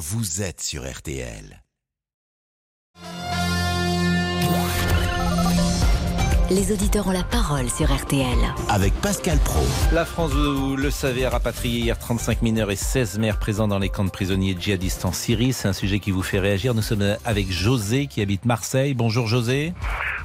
vous êtes sur RTL. Les auditeurs ont la parole sur RTL. Avec Pascal Pro. La France, vous le savez, a rapatrié hier 35 mineurs et 16 mères présents dans les camps de prisonniers djihadistes en Syrie. C'est un sujet qui vous fait réagir. Nous sommes avec José qui habite Marseille. Bonjour José.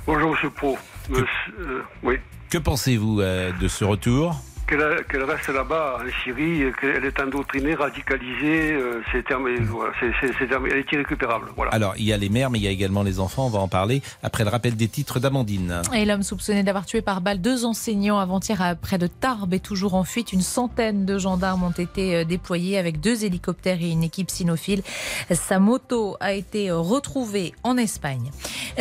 Bonjour Monsieur Pro. Monsieur, euh, oui. Que pensez-vous euh, de ce retour? Qu'elle qu'elle reste là-bas en Syrie, qu'elle est endoctrinée, radicalisée, euh, c'est terminé, voilà, c'est- c'est- c'est terminé, elle est irrécupérable. Voilà. Alors, il y a les mères, mais il y a également les enfants. On va en parler après le rappel des titres d'Amandine. Et l'homme soupçonné d'avoir tué par balle deux enseignants avant-hier à près de Tarbes est toujours en fuite. Une centaine de gendarmes ont été euh, déployés avec deux hélicoptères et une équipe cynophile. Sa moto a été euh, retrouvée en Espagne.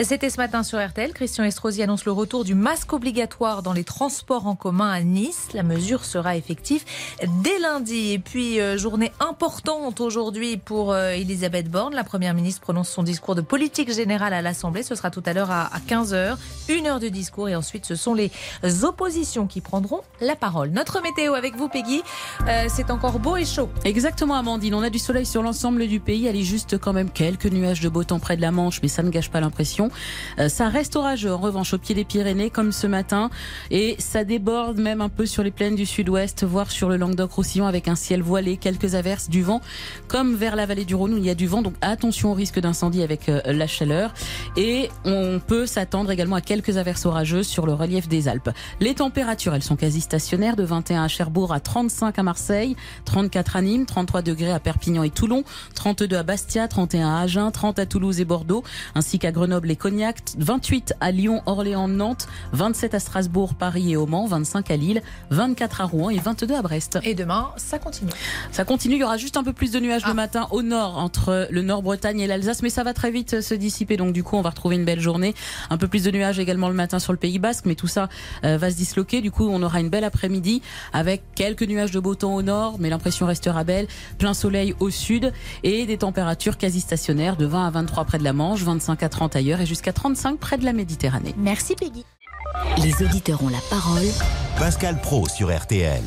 C'était ce matin sur RTL. Christian Estrosi annonce le retour du masque obligatoire dans les transports en commun à Nice. La mesure sera effective dès lundi. Et puis, euh, journée importante aujourd'hui pour euh, Elisabeth Borne. La Première ministre prononce son discours de politique générale à l'Assemblée. Ce sera tout à l'heure à, à 15h. Une heure de discours et ensuite ce sont les oppositions qui prendront la parole. Notre météo avec vous, Peggy. Euh, c'est encore beau et chaud. Exactement, Amandine. On a du soleil sur l'ensemble du pays. Elle est juste quand même quelques nuages de beau temps près de la Manche, mais ça ne gâche pas l'impression. Euh, ça reste orageux, en revanche, au pied des Pyrénées, comme ce matin. Et ça déborde même un peu sur les plaines du sud-ouest, voire sur le Languedoc-Roussillon, avec un ciel voilé, quelques averses, du vent, comme vers la vallée du Rhône où il y a du vent. Donc attention au risque d'incendie avec euh, la chaleur. Et on peut s'attendre également à quelques averses orageuses sur le relief des Alpes. Les températures, elles sont quasi stationnaires, de 21 à Cherbourg à 35 à Marseille, 34 à Nîmes, 33 degrés à Perpignan et Toulon, 32 à Bastia, 31 à Agen, 30 à Toulouse et Bordeaux, ainsi qu'à Grenoble et Cognac, 28 à Lyon, Orléans, Nantes, 27 à Strasbourg, Paris et Mans, 25 à Lille, 24 à Rouen et 22 à Brest. Et demain, ça continue. Ça continue, il y aura juste un peu plus de nuages Ah. le matin au nord, entre le Nord-Bretagne et l'Alsace, mais ça va très vite se dissiper, donc du coup on va retrouver une belle journée. Un peu plus de nuages également le matin sur le Pays Basque, mais tout ça euh, va se disloquer, du coup on aura une belle après-midi avec quelques nuages de beau temps au nord, mais l'impression restera belle, plein soleil au sud et des températures quasi stationnaires de 20 à 23 près de la Manche, 25 à 30 ailleurs et jusqu'à 35 près de la Méditerranée. Merci, Peggy. Les auditeurs ont la parole Pascal Pro sur RTL.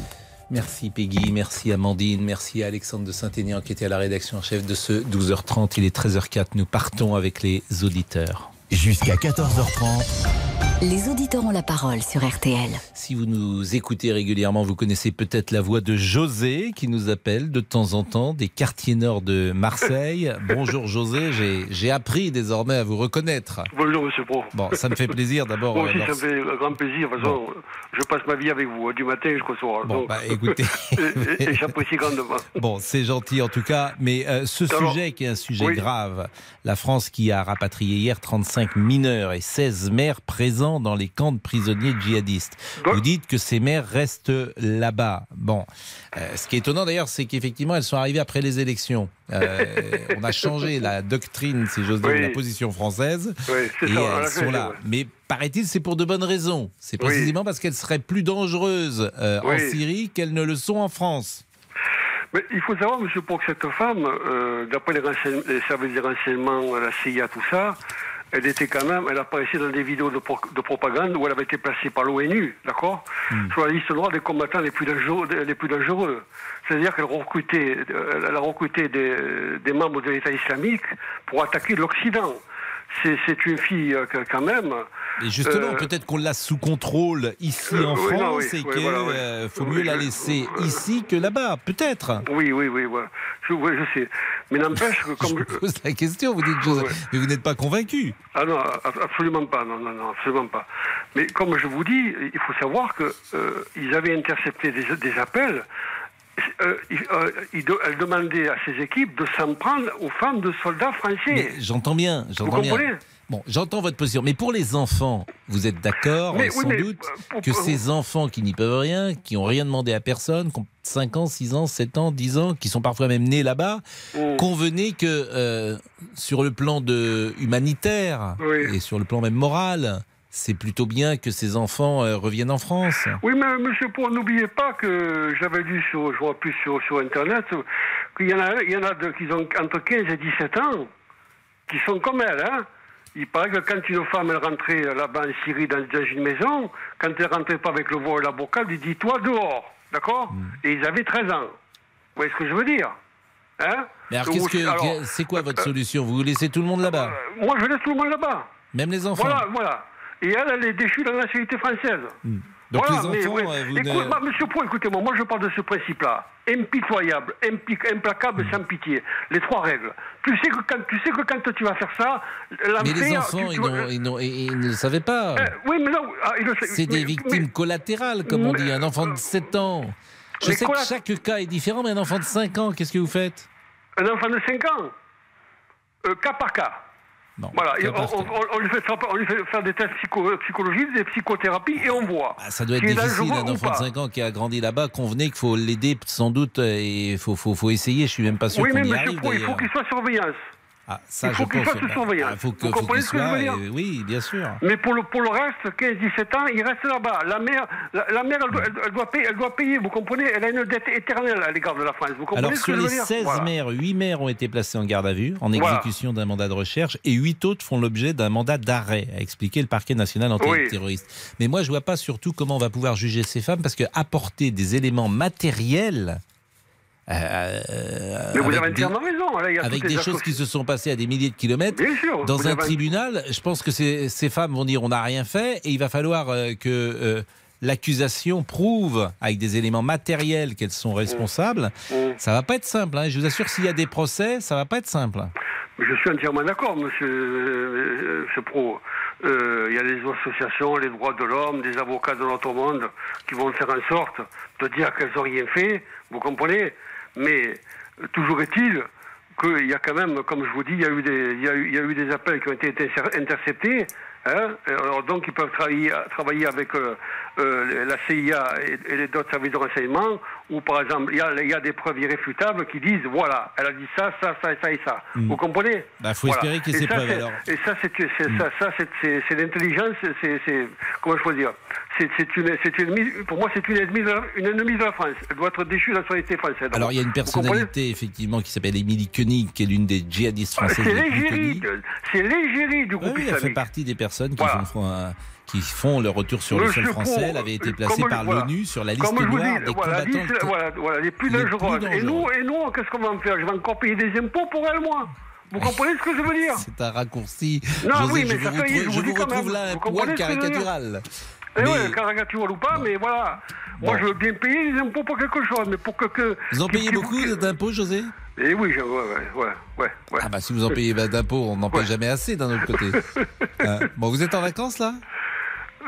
Merci Peggy, merci Amandine, merci à Alexandre de Saint-Aignan qui était à la rédaction en chef de ce 12h30. Il est 13h04. Nous partons avec les auditeurs. Jusqu'à 14h30. Les auditeurs ont la parole sur RTL. Si vous nous écoutez régulièrement, vous connaissez peut-être la voix de José qui nous appelle de temps en temps des quartiers nord de Marseille. Bonjour José, j'ai- appris désormais à vous reconnaître. Bonjour Monsieur Pro. Bon, ça me fait plaisir d'abord. Moi aussi, ça lorsque- me fait un grand plaisir. De toute façon, je passe ma vie avec vous, hein, du matin jusqu'au soir. Bon, Donc, bah écoutez. et, et- et j'apprécie grandement. Bon, c'est gentil en tout cas, mais euh, ce Alors, sujet qui est un sujet oui. grave, la France qui a rapatrié hier 35 mineurs et 16 mères présents dans les camps de prisonniers djihadistes. Vous dites que ces mères restent là-bas. Bon, Euh, ce qui est étonnant d'ailleurs, c'est qu'effectivement elles sont arrivées après les élections. Euh, on a changé la doctrine, si j'ose dire, de la position française. Oui, Et ça. elles sont là. Mais paraît-il, c'est pour de bonnes raisons. C'est Oui. précisément parce qu'elles seraient plus dangereuses euh, en. Syrie qu'elles ne le sont en France. Mais il faut savoir, Monsieur Pro, que cette femme, euh, d'après les, les services des renseignements, la CIA, tout ça, elle était quand même, elle apparaissait dans des vidéos de, pro- de propagande où elle avait été placée par l'ONU, d'accord? Hmm. Sur la liste noire des combattants les plus dangereux. Les plus dangereux. C'est-à-dire qu'elle recrutait, euh, elle a recruté des, des membres de l'État islamique pour attaquer l'Occident. C'est une fille, euh, quand même. Et justement, Euh, peut-être qu'on l'a sous contrôle ici euh, en oui, France non, oui, et oui, qu'il voilà, oui. faut mieux la je- laisser euh, ici que là-bas, peut-être. Oui, oui, oui, je, oui, je sais. Mais n'empêche que Je comme... vous pose la question, vous dites, Ouais. mais vous n'êtes pas convaincu. Ah non, ab- absolument pas, non, non, non, absolument pas. Mais comme je vous dis, il faut savoir que euh, ils avaient intercepté des, des appels. Euh, euh, de- elle demandait à ses équipes de s'en prendre aux femmes de soldats français. Mais j'entends bien, vous j'entends bien. comprenez Bon, j'entends votre position, mais pour les enfants, vous êtes d'accord, oui, sans doute, euh, pour- que pour- ces enfants qui n'y peuvent rien, qui n'ont rien demandé à personne, qui ont 5 ans, 6 ans, 7 ans, 10 ans, qui sont parfois même nés là-bas, Mm. convenez que euh, sur le plan de humanitaire Oui. et sur le plan même moral, c'est plutôt bien que ces enfants euh, reviennent en France. Oui, mais monsieur Paul, n'oubliez pas que j'avais lu sur, je vois plus sur, sur Internet, qu'il y en a, il y en a de- qui ont entre 15 et 17 ans, qui sont comme elle, hein. Il paraît que quand une femme elle rentrait là-bas en Syrie dans, dans une maison, quand elle rentrait pas avec le voile et la bocal, elle dit toi dehors, d'accord Et ils avaient 13 ans. Vous voyez ce que je veux dire? Hein? Mais alors, qu'est-ce que, Alors, que- c'est quoi votre solution? Vous laissez tout le monde là-bas? euh, Moi, je laisse tout le monde là-bas. Même les enfants Voilà, voilà. Et elle, elle est déchue de la nationalité française. Donc Voilà, les mais enfants, ouais. euh, vous Écoute, ne- bah, monsieur Pro, écoutez-moi, moi je parle de ce principe-là. Impitoyable, impi- implacable, Hmm. sans pitié. Les trois règles. Tu sais que quand tu, sais que quand tu vas faire ça. Mais les enfants, tu- ils, tu- ils n'ont- ils- ils ne le savaient pas. Euh, oui, mais non... ah. C'est des Mais- victimes mais- collatérales, comme on dit. Un enfant de 7 ans. Je sais que chaque cas est différent, mais un enfant de 5 ans, qu'est-ce que vous faites? Un enfant de 5 ans, euh, cas par cas. Non, Voilà, on, on- on lui fait faire, on lui fait faire des tests psycho- psychologiques, des psychothérapies, et on voit. Ah, ça doit être difficile, dangereux un ou enfant de pas. 5 ans qui a grandi là-bas. Convenez qu'il faut l'aider sans doute et il faut, faut, faut essayer. Je suis même pas sûr Oui, qu'on mais y arrive Pro, il faut qu'il soit surveillance. Ah, ça, il faut je qu'il pense. soit sous bah, surveillance. ah, faut que, Vous faut comprenez ce que je veux dire Oui, bien sûr. Mais pour le, pour le reste, 15-17 ans, il reste là-bas. La mère, la, la mère elle, doit, elle- elle doit payer, elle doit payer, vous comprenez? Elle a une dette éternelle à l'égard de la France. Vous comprenez Alors, ce que sur je les veux dire? 16 Voilà. maires, 8 maires ont été placés en garde à vue, en Voilà. exécution d'un mandat de recherche, et 8 autres font l'objet d'un mandat d'arrêt, a expliqué le parquet national antiterroriste. Mais moi, je vois pas surtout comment on va pouvoir juger ces femmes, parce que apporter des éléments matériels. Euh, Mais vous avec avez des- entièrement raison. Là, il y a avec des choses qui se sont passées à des milliers de kilomètres. Bien sûr. Dans un avez- tribunal, je pense que ces, ces femmes vont dire on n'a rien fait et il va falloir euh, que euh, l'accusation prouve avec des éléments matériels qu'elles sont responsables. Mm. Ça va pas être simple. hein. Je vous assure, s'il y a des procès, ça va pas être simple. Je suis entièrement d'accord, monsieur, euh, monsieur Pro. Euh, Il y a les associations, les droits de l'homme, des avocats de notre monde qui vont faire en sorte de dire qu'elles n'ont rien fait, vous comprenez? Mais toujours est-il qu'il y a quand même, comme je vous dis, il y a eu des, il y a eu, il y a eu des appels qui ont été inter- interceptés. Hein Alors donc ils peuvent travailler, travailler avec euh, euh, la CIA et, et les autres services de renseignement, où par exemple il y, a, il y a des preuves irréfutables qui disent voilà, elle a dit ça, ça, ça, ça et ça. Vous comprenez? Bah, faut Voilà. espérer qu'il y ait Et ces ça, preuves, c'est- alors. Et ça, c'est c'est- ça, ça, c'est- c'est- c'est l'intelligence, c'est- comment je peux dire? C'est une, pour moi, c'est une ennemie, de la, une ennemie de la France. Elle doit être déchue de la société française. Alors il y a une personnalité effectivement qui s'appelle Émilie Koenig, qui est l'une des djihadistes Ah, françaises C'est l'égérie, c'est l'égérie du groupe oui, elle fait partie des personnes qui, Voilà. font, un- qui font le retour sur le sol français. Elle avait été euh, placée par voilà. l'ONU sur la liste Comme noire dis, des voilà, combattants. liste- voilà, voilà, les plus les plus. Et nous, et nous, qu'est-ce qu'on va en faire? Je vais encore payer des impôts pour elle, moi. Vous comprenez ce que je veux dire? C'est un raccourci. Non, José, oui, mais je ça vous fait, je retrouve, vous vous quand retrouve même. là un poil comprenez caricatural. Eh Mais- ouais, caricature ou pas, mais voilà. Moi, je veux bien payer les impôts pour quelque chose, mais pour que. que Vous en payez beaucoup d'impôts, José? Eh oui, je, ouais, ouais, ouais, ouais, ouais. Ah bah si vous en payez bah, d'impôts, on n'en paye jamais assez d'un autre côté. Hein? Bon, vous êtes en vacances là?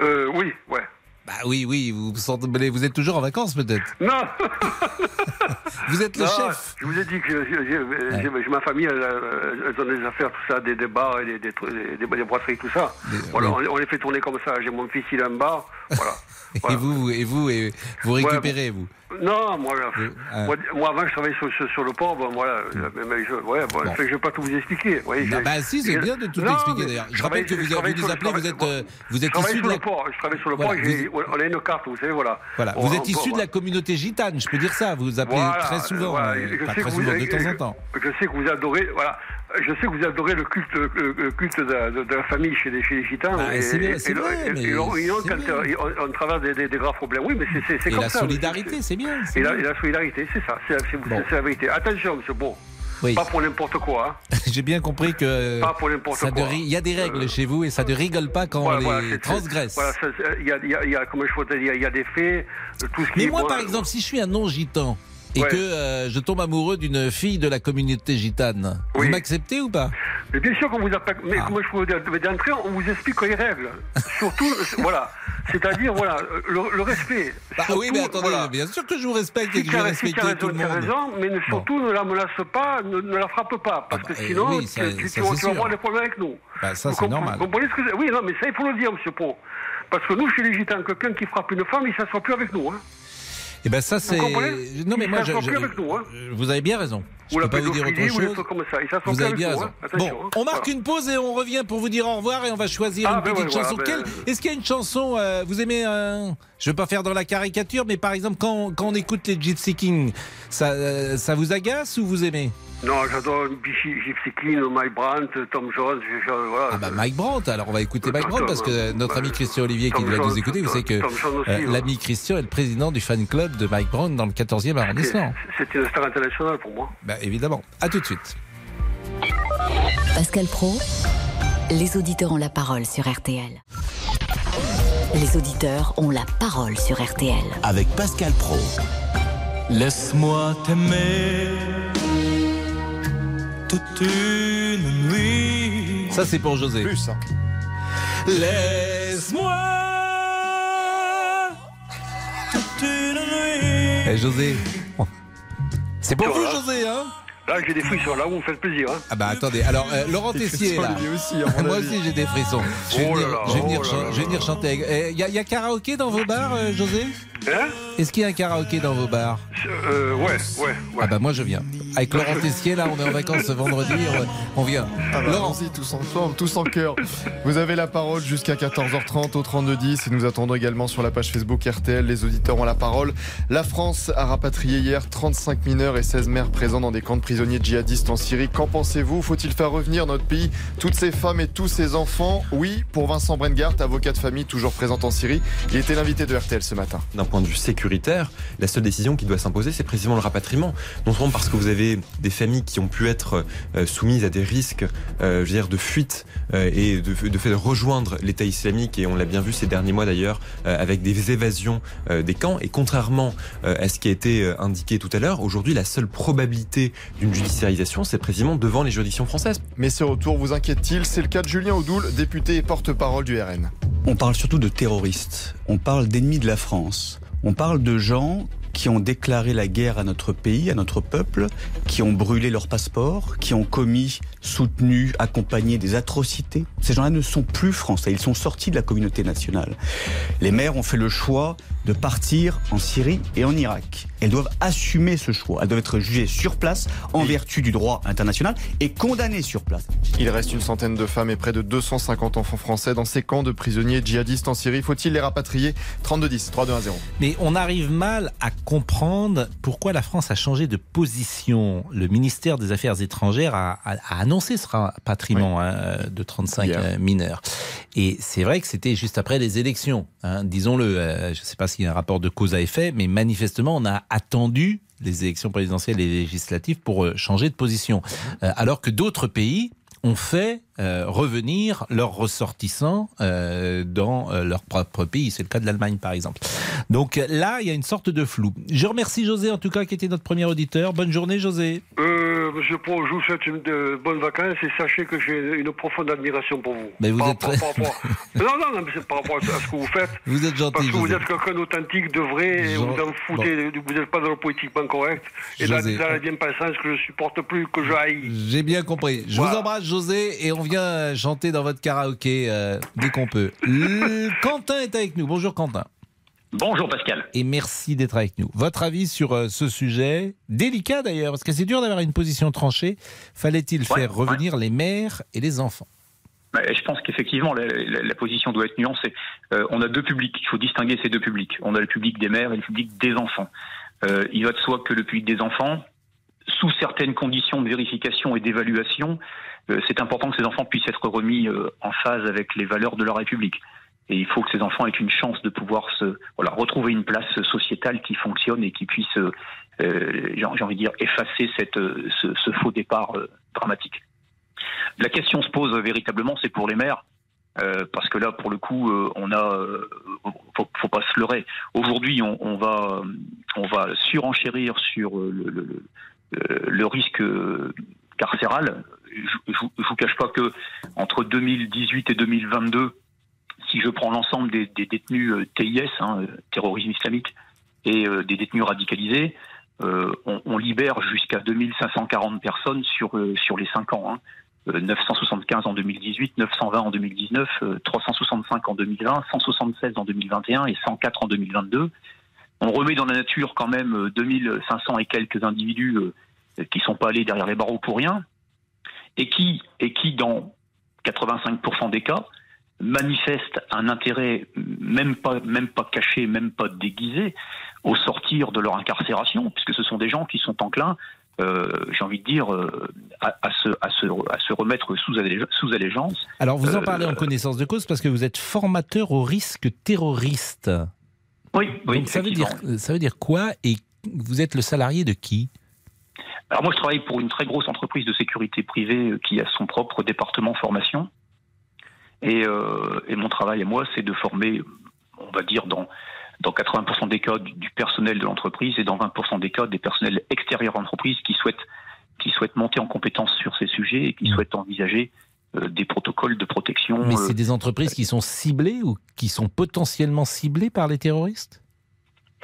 Euh, oui, ouais. Bah oui, oui, vous, êtes toujours en vacances peut-être. Non Vous êtes le Non, chef. Je vous ai dit que ma famille, elle, elle, elle donne des affaires, tout ça, des, bars et des, des, des, des brasseries, tout ça. Voilà, oui. on, on les fait tourner comme ça. J'ai mon fils, il a un bar. Voilà. Et Voilà. vous- et vous, et vous récupérez vous. Non, moi, hein. moi, moi, avant, je travaillais sur, sur, sur le port. Bon, voilà, mais, mais je, ouais, bon, Bon. je vais pas tout vous expliquer. vous voyez, Bah, bah, si, c'est bien de tout Non, expliquer mais d'ailleurs. Je je rappelle que vous, vous nous je vous êtes, euh, vous êtes issu de la, port. Je travaille sur le Voilà, port. vous- On a une carte, vous savez, voilà. voilà, On- vous êtes issu de la communauté gitane, je peux dire ça. Vous vous appelez Voilà, très souvent, voilà, euh, je pas sais très que vous- souvent, de temps en temps. Je sais que vous adorez, voilà, je sais que vous adorez le culte, le, culte de, la- de- de la famille chez les, chez les gitans. Ah, et, c'est bien, c'est c'est bien. on, traverse des, des- des graves problèmes. Oui, mais c'est, c'est, c'est Et comme la ça. solidarité, c'est bien. c'est Et la, bien. et la solidarité, c'est ça, c'est, c'est- Bon. c'est la vérité. Attention, monsieur Bon, Oui. pas pour n'importe quoi. hein. J'ai bien compris que Pas pour n'importe quoi. il y a des règles Euh, chez vous et ça ne rigole pas quand Voilà, on voilà, les c'est- c'est- transgresse. Voilà, c'est- il y a, il y a, il y a, comment je peux te dire, il y a des faits, euh, tout ce qui Mais moi, bon, par euh, exemple, si je suis un non-gitan et Ouais. que euh, je tombe amoureux d'une fille de la communauté gitane, Oui. vous m'acceptez ou pas? Mais bien sûr qu'on vous appelle, mais Ah. comment je peux vous dire, d'entrée, on vous explique les règles. Surtout, euh, voilà, c'est-à-dire, voilà, le, le respect. Bah Surtout, oui, mais attendez, voilà. bien sûr que je vous respecte et que je vais as, si respecter tout raison, le monde. raison, mais ne- surtout ne la menace pas, ne, ne la frappe pas, parce Ah que bah, sinon, oui, tu, ça- tu- ça, tu c'est vas- tu vas sûr. avoir des problèmes avec nous. Bah, ça, c'est normal. Vous comprenez ce que Oui, non, mais ça, il faut le dire, monsieur Pro. Parce que nous, chez les gitans, quelqu'un qui frappe une femme, il ne s'assoit plus avec nous. Hein. Et ben ça c'est. Non mais moi je, s'assoit je- plus avec nous, hein. vous avez bien raison. Je Ou peux pas vous dire autre chose. Vous avez bien raison. hein. Bon, hein. on marque Voilà. une pause et on revient pour vous dire au revoir et on va choisir Ah, une ben petite ouais, chanson. voilà, Quelle- ben- Est-ce qu'il y a une chanson euh, Vous aimez un Je veux pas faire dans la caricature, mais par exemple quand, quand on écoute les Gypsy Kings, ça, euh, ça vous agace ou vous aimez? Non, j'adore Gypsy King, Mike Brandt, Tom Jones. Voilà. Ah bah Mike Brandt, alors on va écouter Mike Brandt parce que notre ami Christian Olivier qui doit nous écouter, vous savez que euh, l'ami Christian est le président du fan club de Mike Brandt dans le 14e arrondissement. C'est une star internationale pour moi. Bah évidemment. À tout de suite. Pascal Pro, les auditeurs ont la parole sur RTL. Les auditeurs ont la parole sur RTL. Avec Pascal Pro. Laisse-moi t'aimer toute une nuit. Ça, c'est pour José. Plus, hein. Laisse-moi toute une nuit. Eh, José. C'est pour vous, José, hein Là, j'ai des frissons. Là, vous me faites plaisir. Hein. Ah bah attendez. Alors, euh, Laurent Tessier, là. Aussi, Moi aussi, j'ai des frissons. Je vais Oh venir, là là, je vais venir oh chan- là là. je vais venir chanter. Il y, a- y a karaoké dans vos bars, euh, José? Hein Est-ce qu'il y a un karaoké dans vos bars euh, Ouais, ouais, ouais. Ah bah moi je viens. Avec Laurent Tessier, là, on est en vacances ce vendredi, on, on vient. Ah bah, Laurent, allons-y, tous en forme, tous en cœur. Vous avez la parole jusqu'à 14h30 au 3210 et nous attendons également sur la page Facebook RTL. Les auditeurs ont la parole. La France a rapatrié hier 35 mineurs et 16 mères présents dans des camps de prisonniers djihadistes en Syrie. Qu'en pensez-vous? Faut-il faire revenir notre pays toutes ces femmes et tous ces enfants? Oui, pour Vincent Brengart, avocat de famille toujours présent en Syrie. Il était l'invité de RTL ce matin. Point de vue sécuritaire, la seule décision qui doit s'imposer, c'est précisément le rapatriement. Non seulement parce que vous avez des familles qui ont pu être euh, soumises à des risques, euh, je veux dire, de fuite euh, et de, de fait de rejoindre l'État islamique, et on l'a bien vu ces derniers mois d'ailleurs, euh, avec des évasions euh, des camps. Et contrairement euh, à ce qui a été indiqué tout à l'heure, aujourd'hui, la seule probabilité d'une judiciarisation, c'est précisément devant les juridictions françaises. Mais ce retour vous inquiète-t-il? C'est le cas de Julien Audoul, député et porte-parole du RN. On parle surtout de terroristes, on parle d'ennemis de la France, on parle de gens qui ont déclaré la guerre à notre pays, à notre peuple, qui ont brûlé leur passeport, qui ont commis, soutenu, accompagné des atrocités. Ces gens-là ne sont plus français, ils sont sortis de la communauté nationale. Les maires ont fait le choix de partir en Syrie et en Irak. Elles doivent assumer ce choix, elles doivent être jugées sur place en vertu du droit international et condamnées sur place. Il reste une centaine de femmes et près de 250 enfants français dans ces camps de prisonniers djihadistes en Syrie. Faut-il les rapatrier? 3210, 3210. mais on arrive mal à comprendre pourquoi la France a changé de position. Le ministère des Affaires étrangères a, a- a annoncé ce rapatriement hein, de 35 Hier. euh, mineurs. Et c'est vrai que c'était juste après les élections, hein, disons-le. Euh, je ne sais pas s'il y a un rapport de cause à effet, mais manifestement, on a attendu les élections présidentielles et législatives pour euh, changer de position. Euh, alors que d'autres pays ont fait euh, revenir leurs ressortissants euh, dans euh, leur propre pays. C'est le cas de l'Allemagne, par exemple. Donc là, il y a une sorte de flou. Je remercie José, en tout cas, qui était notre premier auditeur. Bonne journée, José. Monsieur Pro, je vous souhaite une de bonnes vacances et sachez que j'ai une profonde admiration pour vous. Mais vous Par êtes très- par non, non, non, mais c'est par rapport à ce que vous faites. Vous êtes gentil, Parce que vous êtes quelqu'un d'authentique, de vrai, et vous en foutez, vous n'êtes pas dans le politiquement correct. Et dans, José. dans la bien-pensance que je supporte plus, que je haïs. J'ai bien compris. Je Voilà. vous embrasse, José, et on vient chanter dans votre karaoké euh, dès qu'on peut. Le- Quentin est avec nous. Bonjour, Quentin. Bonjour Pascal. Et merci d'être avec nous. Votre avis sur euh, ce sujet, délicat d'ailleurs, parce que c'est dur d'avoir une position tranchée. Fallait-il Ouais, faire revenir les mères et les enfants? Bah, Je pense qu'effectivement, la, la- la position doit être nuancée. Euh, on a deux publics, il faut distinguer ces deux publics. On a le public des mères et le public des enfants. Euh, il va de soi que le public des enfants, sous certaines conditions de vérification et d'évaluation, c'est important que ces enfants puissent être remis euh, en phase avec les valeurs de la République. Et il faut que ces enfants aient une chance de pouvoir se voilà, retrouver une place sociétale qui fonctionne et qui puisse, euh, euh, j'ai envie de dire, effacer cette, euh, ce, faux départ euh, dramatique. La question se pose euh, véritablement, c'est pour les maires, euh, parce que là, pour le coup, euh, on a, euh, faut, faut pas se leurrer. Aujourd'hui, on, va, on va surenchérir sur euh, le, le, le- risque euh, carcéral. Je, je, vous- cache pas que entre 2018 et 2022, si je prends l'ensemble des, détenus euh, TIS, hein, terrorisme islamique, et euh, des détenus radicalisés, euh, on, libère jusqu'à 2540 personnes sur, sur les 5 ans. hein. Euh, 975 en 2018, 920 en 2019, euh, 365 en 2020, 176 en 2021 et 104 en 2022. On remet dans la nature quand même euh, 2500 et quelques individus qui sont pas allés derrière les barreaux pour rien et qui, et qui dans 85% des cas, manifestent un intérêt même pas, même pas caché, même pas déguisé, au sortir de leur incarcération, puisque ce sont des gens qui sont enclins j'ai envie de dire, à, se, à, se, à, se, remettre sous, sous allégeance. Alors, vous en parlez en connaissance de cause parce que vous êtes formateur au risque terroriste. Oui, oui. ça, veut dire, ça veut dire quoi Et vous êtes le salarié de qui? Alors moi, je travaille pour une très grosse entreprise de sécurité privée qui a son propre département formation. Et, euh, et mon travail à moi, c'est de former, on va dire, dans, dans 80% des cas du personnel de l'entreprise et dans 20% des cas des personnels extérieurs à l'entreprise qui souhaitent, qui souhaitent monter en compétence sur ces sujets et qui mmh. souhaitent envisager euh, des protocoles de protection. Mais c'est euh, des entreprises qui sont ciblées ou qui sont potentiellement ciblées par les terroristes?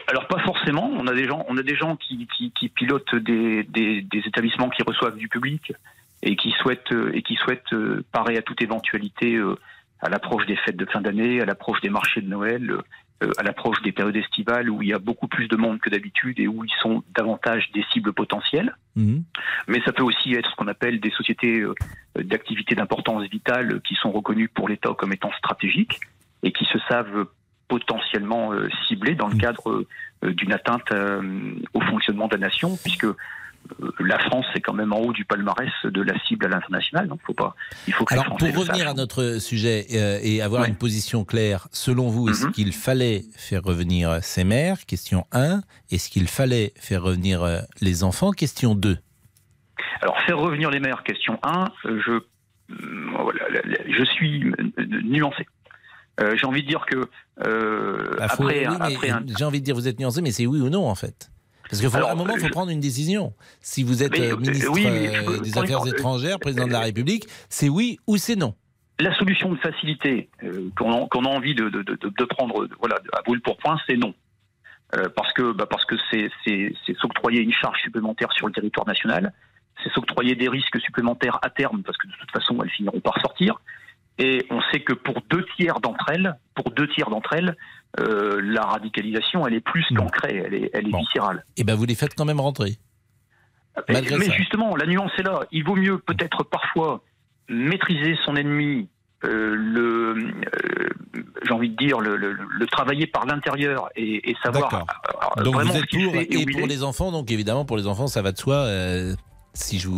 Alors pas forcément. On a des gens, on a des gens qui, qui, pilotent des, des, établissements qui reçoivent du public et qui souhaitent et qui souhaitent euh, parer à toute éventualité euh, à l'approche des fêtes de fin d'année, à l'approche des marchés de Noël, euh, à l'approche des périodes estivales où il y a beaucoup plus de monde que d'habitude et où ils sont davantage des cibles potentielles. Mmh. Mais ça peut aussi être ce qu'on appelle des sociétés d'activité d'importance vitale qui sont reconnues pour l'État comme étant stratégiques et qui se savent potentiellement euh, ciblé dans le mm. cadre euh, d'une atteinte euh, au fonctionnement de la nation, puisque la France est quand même en haut du palmarès de la cible à l'international. Donc, faut pas. Il faut que Alors, pour revenir à notre sujet et avoir une position claire, selon vous, est-ce mm-hmm. qu'il fallait faire revenir ces mères? Question 1. Est-ce qu'il fallait faire revenir les enfants? Question 2. Alors, faire revenir les mères, question 1, je, je suis nuancé. Euh, j'ai envie de dire que euh, bah, après, j'ai envie de dire vous êtes nuancé, mais c'est oui ou non en fait. Parce qu'à un moment, il faut prendre une décision. Si vous êtes euh, ministre des Affaires étrangères, président de la République, c'est oui ou c'est non. La solution de facilité qu'on a, envie de, de, de, prendre voilà, à brûle pour point, c'est non. parce que bah, parce que c'est s'octroyer une charge supplémentaire sur le territoire national, c'est s'octroyer des risques supplémentaires à terme, parce que de toute façon, elles finiront par sortir. Et on sait que pour deux tiers d'entre elles, pour deux tiers d'entre elles, euh, la radicalisation, elle est plus qu'ancrée, elle est, elle est viscérale. Et eh ben vous les faites quand même rentrer. mais justement, la nuance est là. Il vaut mieux peut-être parfois maîtriser son ennemi, euh, le, euh, j'ai envie de dire, le, le, travailler par l'intérieur et, et savoir. donc vous êtes pour et, pour les enfants, donc évidemment pour les enfants, ça va de soi si je,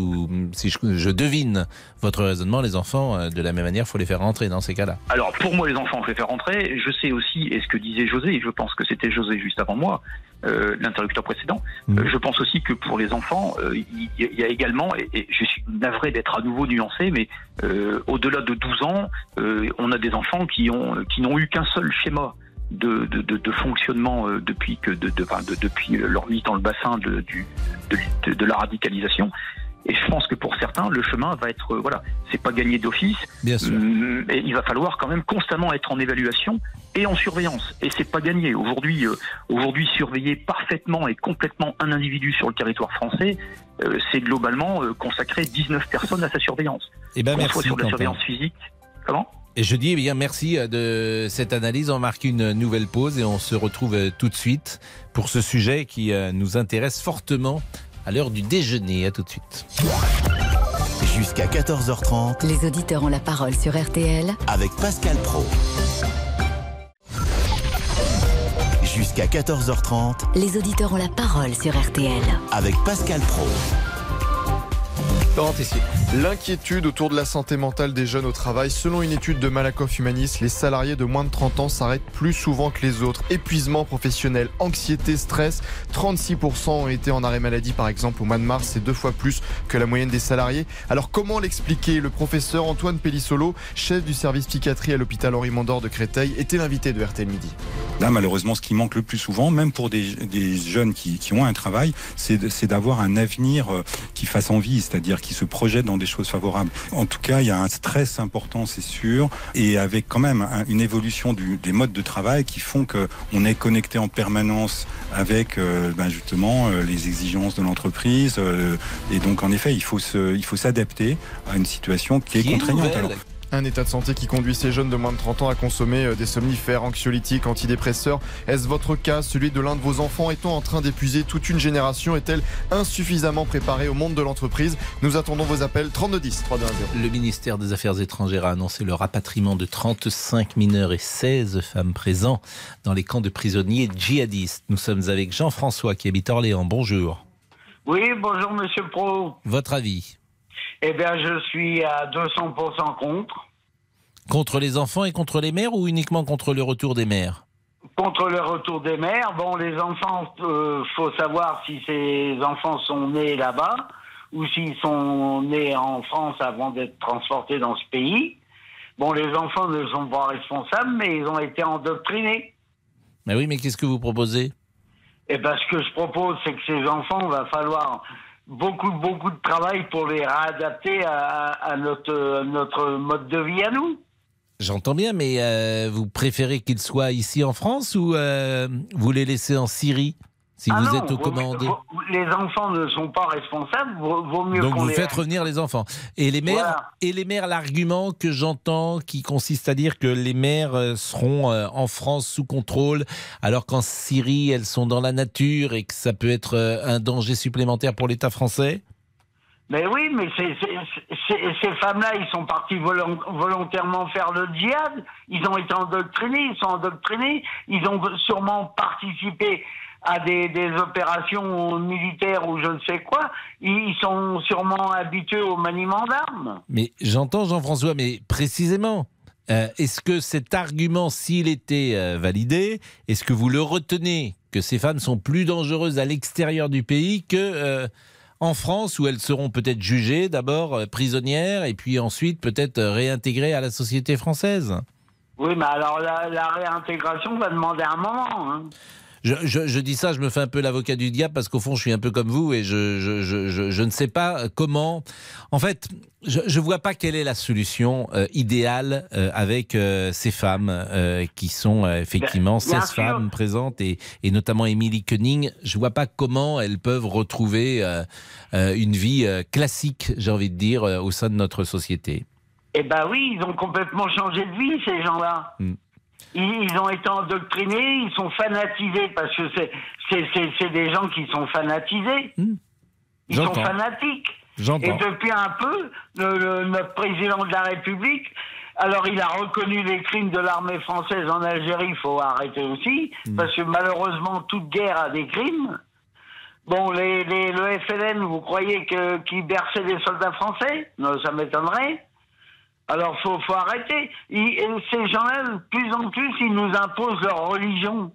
si je, devine votre raisonnement, les enfants, euh, de la même manière, il faut les faire rentrer dans ces cas-là. Alors, pour moi, les enfants, faut les faire rentrer. Je sais aussi, et ce que disait José, et je pense que c'était José juste avant moi, euh, l'interlocuteur précédent, mmh. euh, je pense aussi que pour les enfants, il y, a également, et, je suis navré d'être à nouveau nuancé, mais au-delà de 12 ans, on a des enfants qui ont qui n'ont eu qu'un seul schéma de, de, de, fonctionnement euh, depuis que de, depuis leur mise dans le bassin de, du, de, la radicalisation. Et je pense que pour certains, le chemin va être euh, voilà, c'est pas gagné d'office. Bien sûr. Mm, mais il va falloir quand même constamment être en évaluation et en surveillance. Et c'est pas gagné. Aujourd'hui, euh, aujourd'hui, surveiller parfaitement et complètement un individu sur le territoire français, c'est globalement consacrer 19 personnes à sa surveillance. Et eh ben merci. Soit sur la surveillance physique. Comment? Et je dis eh bien merci euh, de cette analyse. On marque une nouvelle pause et on se retrouve euh, tout de suite pour ce sujet qui euh, nous intéresse fortement à l'heure du déjeuner. À tout de suite. Jusqu'à 14h30. Les auditeurs ont la parole sur RTL avec Pascal Pro. Jusqu'à 14h30. Les auditeurs ont la parole sur RTL avec Pascal Pro. L'inquiétude autour de la santé mentale des jeunes au travail. Selon une étude de Malakoff Humanis, les salariés de moins de 30 ans s'arrêtent plus souvent que les autres. Épuisement professionnel, anxiété, stress. 36% ont été en arrêt maladie par exemple au mois de mars. C'est deux fois plus que la moyenne des salariés. Alors comment l'expliquer? Le professeur Antoine Pellissolo, chef du service psychiatrie à l'hôpital Henri Mandor de Créteil, était l'invité de RTL Midi. Là malheureusement ce qui manque le plus souvent, même pour des, jeunes qui, qui, ont un travail, c'est d'avoir un avenir euh, qui fasse envie, c'est-à-dire qui se projette dans des choses favorables. En tout cas, il y a un stress important, c'est sûr, et avec quand même une évolution des modes de travail qui font qu'on est connecté en permanence avec euh, ben justement euh, les exigences de l'entreprise. Euh, et donc, en effet, il faut s'adapter à une situation qui, est contraignante. Un état de santé qui conduit ces jeunes de moins de 30 ans à consommer euh, des somnifères, anxiolytiques, antidépresseurs. Est-ce votre cas, celui de l'un de vos enfants? Est-on en train d'épuiser toute une génération? Est-elle insuffisamment préparée au monde de l'entreprise? Nous attendons vos appels 3210 320. Le ministère des Affaires étrangères a annoncé le rapatriement de 35 mineurs et 16 femmes présents dans les camps de prisonniers djihadistes. Nous sommes avec Jean-François qui habite Orléans. Bonjour. Oui, bonjour Monsieur Pro. Votre avis? Eh bien, je suis à 200% contre. Contre les enfants et contre les mères ou uniquement contre le retour des mères? Contre le retour des mères. Bon, les enfants, euh, faut savoir si ces enfants sont nés là-bas ou s'ils sont nés en France avant d'être transportés dans ce pays. Bon, les enfants ne sont pas responsables, mais ils ont été endoctrinés. Mais oui, mais qu'est-ce que vous proposez? Eh bien, ce que je propose, c'est que ces enfants, va falloir beaucoup, beaucoup de travail pour les réadapter à, notre, notre mode de vie à nous. J'entends bien, mais euh, vous préférez qu'ils soient ici en France ou euh, vous les laissez en Syrie? Si Ah vous non, êtes vaut- Les enfants ne sont pas responsables, vaut, vaut mieux Donc vous les... faites revenir les enfants. Et les mères, Voilà. et les mères, l'argument que j'entends qui consiste à dire que les mères euh, seront euh, en France sous contrôle, alors qu'en Syrie elles sont dans la nature et que ça peut être euh, un danger supplémentaire pour l'État français? Mais oui, mais ces femmes-là, ils sont partis volon- volontairement faire le djihad. Ils ont été endoctrinés, ils sont endoctrinés. Ils ont sûrement participé à des, des opérations militaires ou je ne sais quoi. Ils sont sûrement habitués au maniement d'armes. Mais j'entends Jean-François, mais précisément. euh, est-ce que cet argument, s'il était euh, validé, est-ce que vous le retenez que ces femmes sont plus dangereuses à l'extérieur du pays que euh, en France, où elles seront peut-être jugées d'abord prisonnières et puis ensuite peut-être réintégrées à la société française? Oui, mais alors la, la réintégration va demander un moment. hein. Je, je- je dis ça, je me fais un peu l'avocat du diable parce qu'au fond, je suis un peu comme vous et je, ne sais pas comment. En fait, je ne vois pas quelle est la solution euh, idéale euh, avec euh, ces femmes qui sont effectivement Ben, bien 16 sûr. femmes présentes et, et notamment Émilie Koenig. Je vois pas comment elles peuvent retrouver une vie classique, j'ai envie de dire, au sein de notre société. Eh ben oui, ils ont complètement changé de vie, ces gens-là. Mm. Ils, ont été endoctrinés, ils sont fanatisés, parce que c'est, c'est, c'est, c'est des gens qui sont fanatisés. Ils sont fanatiques. J'entends. Et depuis un peu, le- le- notre président de la République, alors il a reconnu les crimes de l'armée française en Algérie, il faut arrêter aussi, parce que malheureusement, toute guerre a des crimes. Bon, les, les- le FLN, vous croyez que qui berçait des soldats français? Non, ça m'étonnerait. Alors, faut, faut arrêter. Ces gens-là, de plus en plus, ils nous imposent leur religion.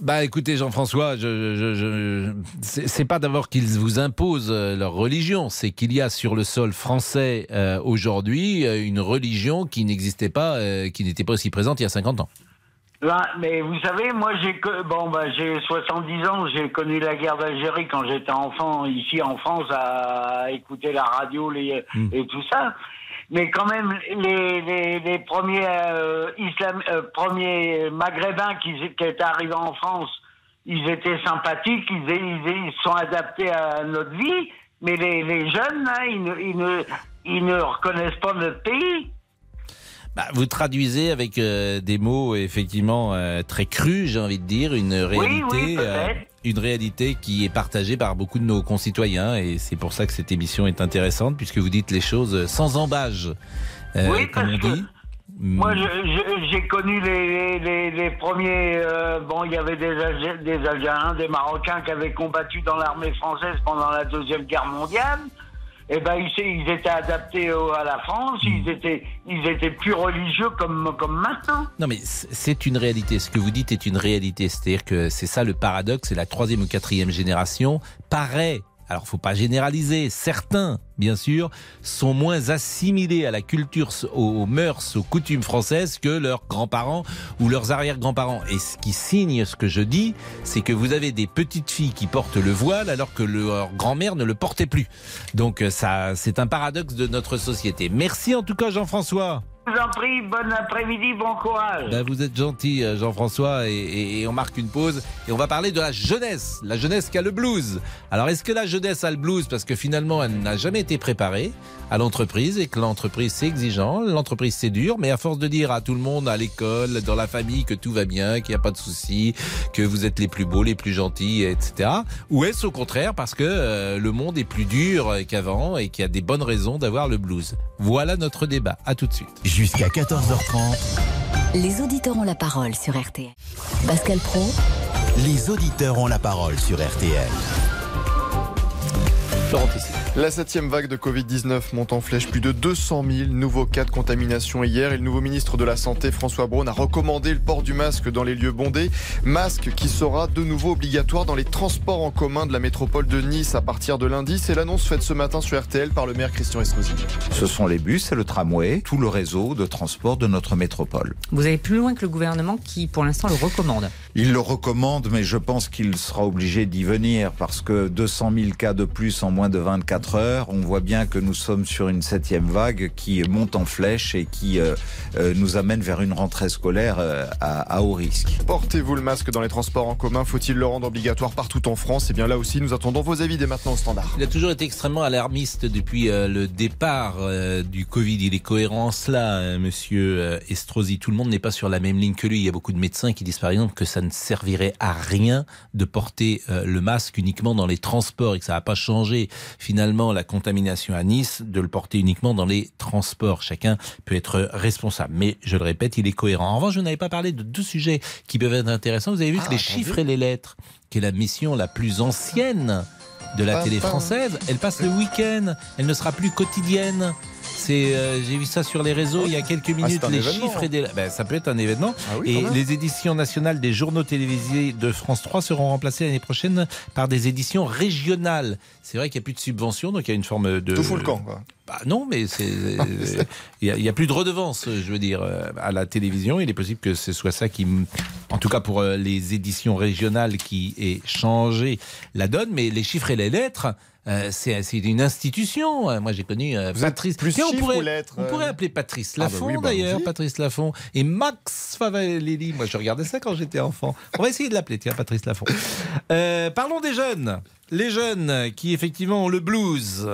Bah écoutez Jean-François, je, c'est pas d'abord qu'ils vous imposent euh, leur religion, c'est qu'il y a sur le sol français euh, aujourd'hui euh, une religion qui n'existait pas, qui n'était pas aussi présente il y a 50 ans. Là, mais vous savez, moi, j'ai que- bon, bah, j'ai 70 ans, j'ai connu la guerre d'Algérie quand j'étais enfant ici en France à écouter la radio les, et tout ça. Mais quand même, les, les, les premiers euh, islam, euh, premiers maghrébins qui, qui étaient arrivés en France, ils étaient sympathiques, ils, ils, ils sont adaptés à notre vie. Mais les, les jeunes, là, ils ne, ils, ne, ils ne reconnaissent pas notre pays. Bah, vous traduisez avec euh, des mots effectivement euh, très crus, j'ai envie de dire, une réalité, oui, peut-être. une réalité qui est partagée par beaucoup de nos concitoyens et c'est pour ça que cette émission est intéressante puisque vous dites les choses sans embâge, euh, Oui, comme on dit. Moi, je- j'ai connu les, les, les premiers. euh, bon, il y avait des, Algé- des Algériens, des Marocains qui avaient combattu dans l'armée française pendant la Deuxième Guerre mondiale. Eh ben, ils, étaient adaptés au- à la France, ils étaient, ils étaient plus religieux comme, comme maintenant. Non, mais c'est une réalité. Ce que vous dites est une réalité. C'est-à-dire que c'est ça le paradoxe. C'est la troisième ou quatrième génération paraît. Alors, faut pas généraliser. Certains, bien sûr, sont moins assimilés à la culture, aux, mœurs, aux coutumes françaises que leurs grands-parents ou leurs arrière-grands-parents. Et ce qui signe ce que je dis, c'est que vous avez des petites filles qui portent le voile alors que leur grand-mère ne le portait plus. Donc, ça, c'est un paradoxe de notre société. Merci en tout cas, Jean-François. Je vous en prie, bon après-midi, bon courage. Ben, vous êtes gentil, euh, Jean-François, et, et- et on marque une pause. Et on va parler de la jeunesse, la jeunesse qui a le blues. Alors, est-ce que la jeunesse a le blues? Parce que finalement, elle n'a jamais été préparée à l'entreprise et que l'entreprise, c'est exigeant, l'entreprise, c'est dur, mais à force de dire à tout le monde, à l'école, dans la famille, que tout va bien, qu'il n'y a pas de souci, que vous êtes les plus beaux, les plus gentils, etc. Ou est-ce au contraire parce que euh, le monde est plus dur euh, qu'avant et qu'il y a des bonnes raisons d'avoir le blues? Voilà notre débat. À tout de suite. Jusqu'à 14h30. Les auditeurs ont la parole sur RTL. Pascal Pro, Les auditeurs ont la parole sur RTL. La septième vague de Covid-19 monte en flèche. Plus de 200 000 nouveaux cas de contamination hier. Et le nouveau ministre de la Santé, François Braun, a recommandé le port du masque dans les lieux bondés. Masque qui sera de nouveau obligatoire dans les transports en commun de la métropole de Nice à partir de lundi. C'est l'annonce faite ce matin sur RTL par le maire Christian Estrosi. Ce sont les bus et le tramway, tout le réseau de transport de notre métropole. Vous allez plus loin que le gouvernement qui, pour l'instant, le recommande. Il le recommande, mais je pense qu'il sera obligé d'y venir parce que 200 000 cas de plus en moins de 24 heures, on voit bien que nous sommes sur une septième vague qui monte en flèche et qui euh, euh, nous amène vers une rentrée scolaire euh, à, à, haut risque. Portez-vous le masque dans les transports en commun Faut-il le rendre obligatoire partout en France? Et eh bien là aussi, nous attendons vos avis dès maintenant au standard. Il a toujours été extrêmement alarmiste depuis le départ du Covid. Il est cohérent cela, monsieur Estrosi. Tout le monde n'est pas sur la même ligne que lui. Il y a beaucoup de médecins qui disent par exemple que ça ne servirait à rien de porter le masque uniquement dans les transports et que ça n'a pas changé finalement la contamination à Nice, de le porter uniquement dans les transports. Chacun peut être responsable. Mais je le répète, il est cohérent. En revanche, je n'avais pas parlé de deux sujets qui peuvent être intéressants. Vous avez vu que ah, les chiffres et les lettres, qui est la mission la plus ancienne de la télé française, elle passe le week-end. Elle ne sera plus quotidienne. C'est, euh, j'ai vu ça sur les réseaux il y a quelques ah, minutes. les chiffres et hein. ben, ça peut être un événement. Ah et les éditions nationales des journaux télévisés de France 3 seront remplacées l'année prochaine par des éditions régionales. C'est vrai qu'il n'y a plus de subventions, donc il y a une forme de. Tout fout le camp, quoi. Bah non, mais c'est il n'y a, plus de redevance, je veux dire, euh, à la télévision. Il est possible que ce soit ça qui, en tout cas pour euh, les éditions régionales, qui ait changé la donne. Mais les chiffres et les lettres, euh, c'est une institution. Euh, moi, j'ai connu euh, Patrice. Plus on, pourrait, lettres, on pourrait appeler Patrice ah, bah Lafont, bah d'ailleurs. Patrice Lafont. Et Max Favalelli. Moi, je regardais ça quand j'étais enfant. On va essayer de l'appeler, tiens, Patrice Lafont. parlons des jeunes. Les jeunes qui, effectivement, ont le blues.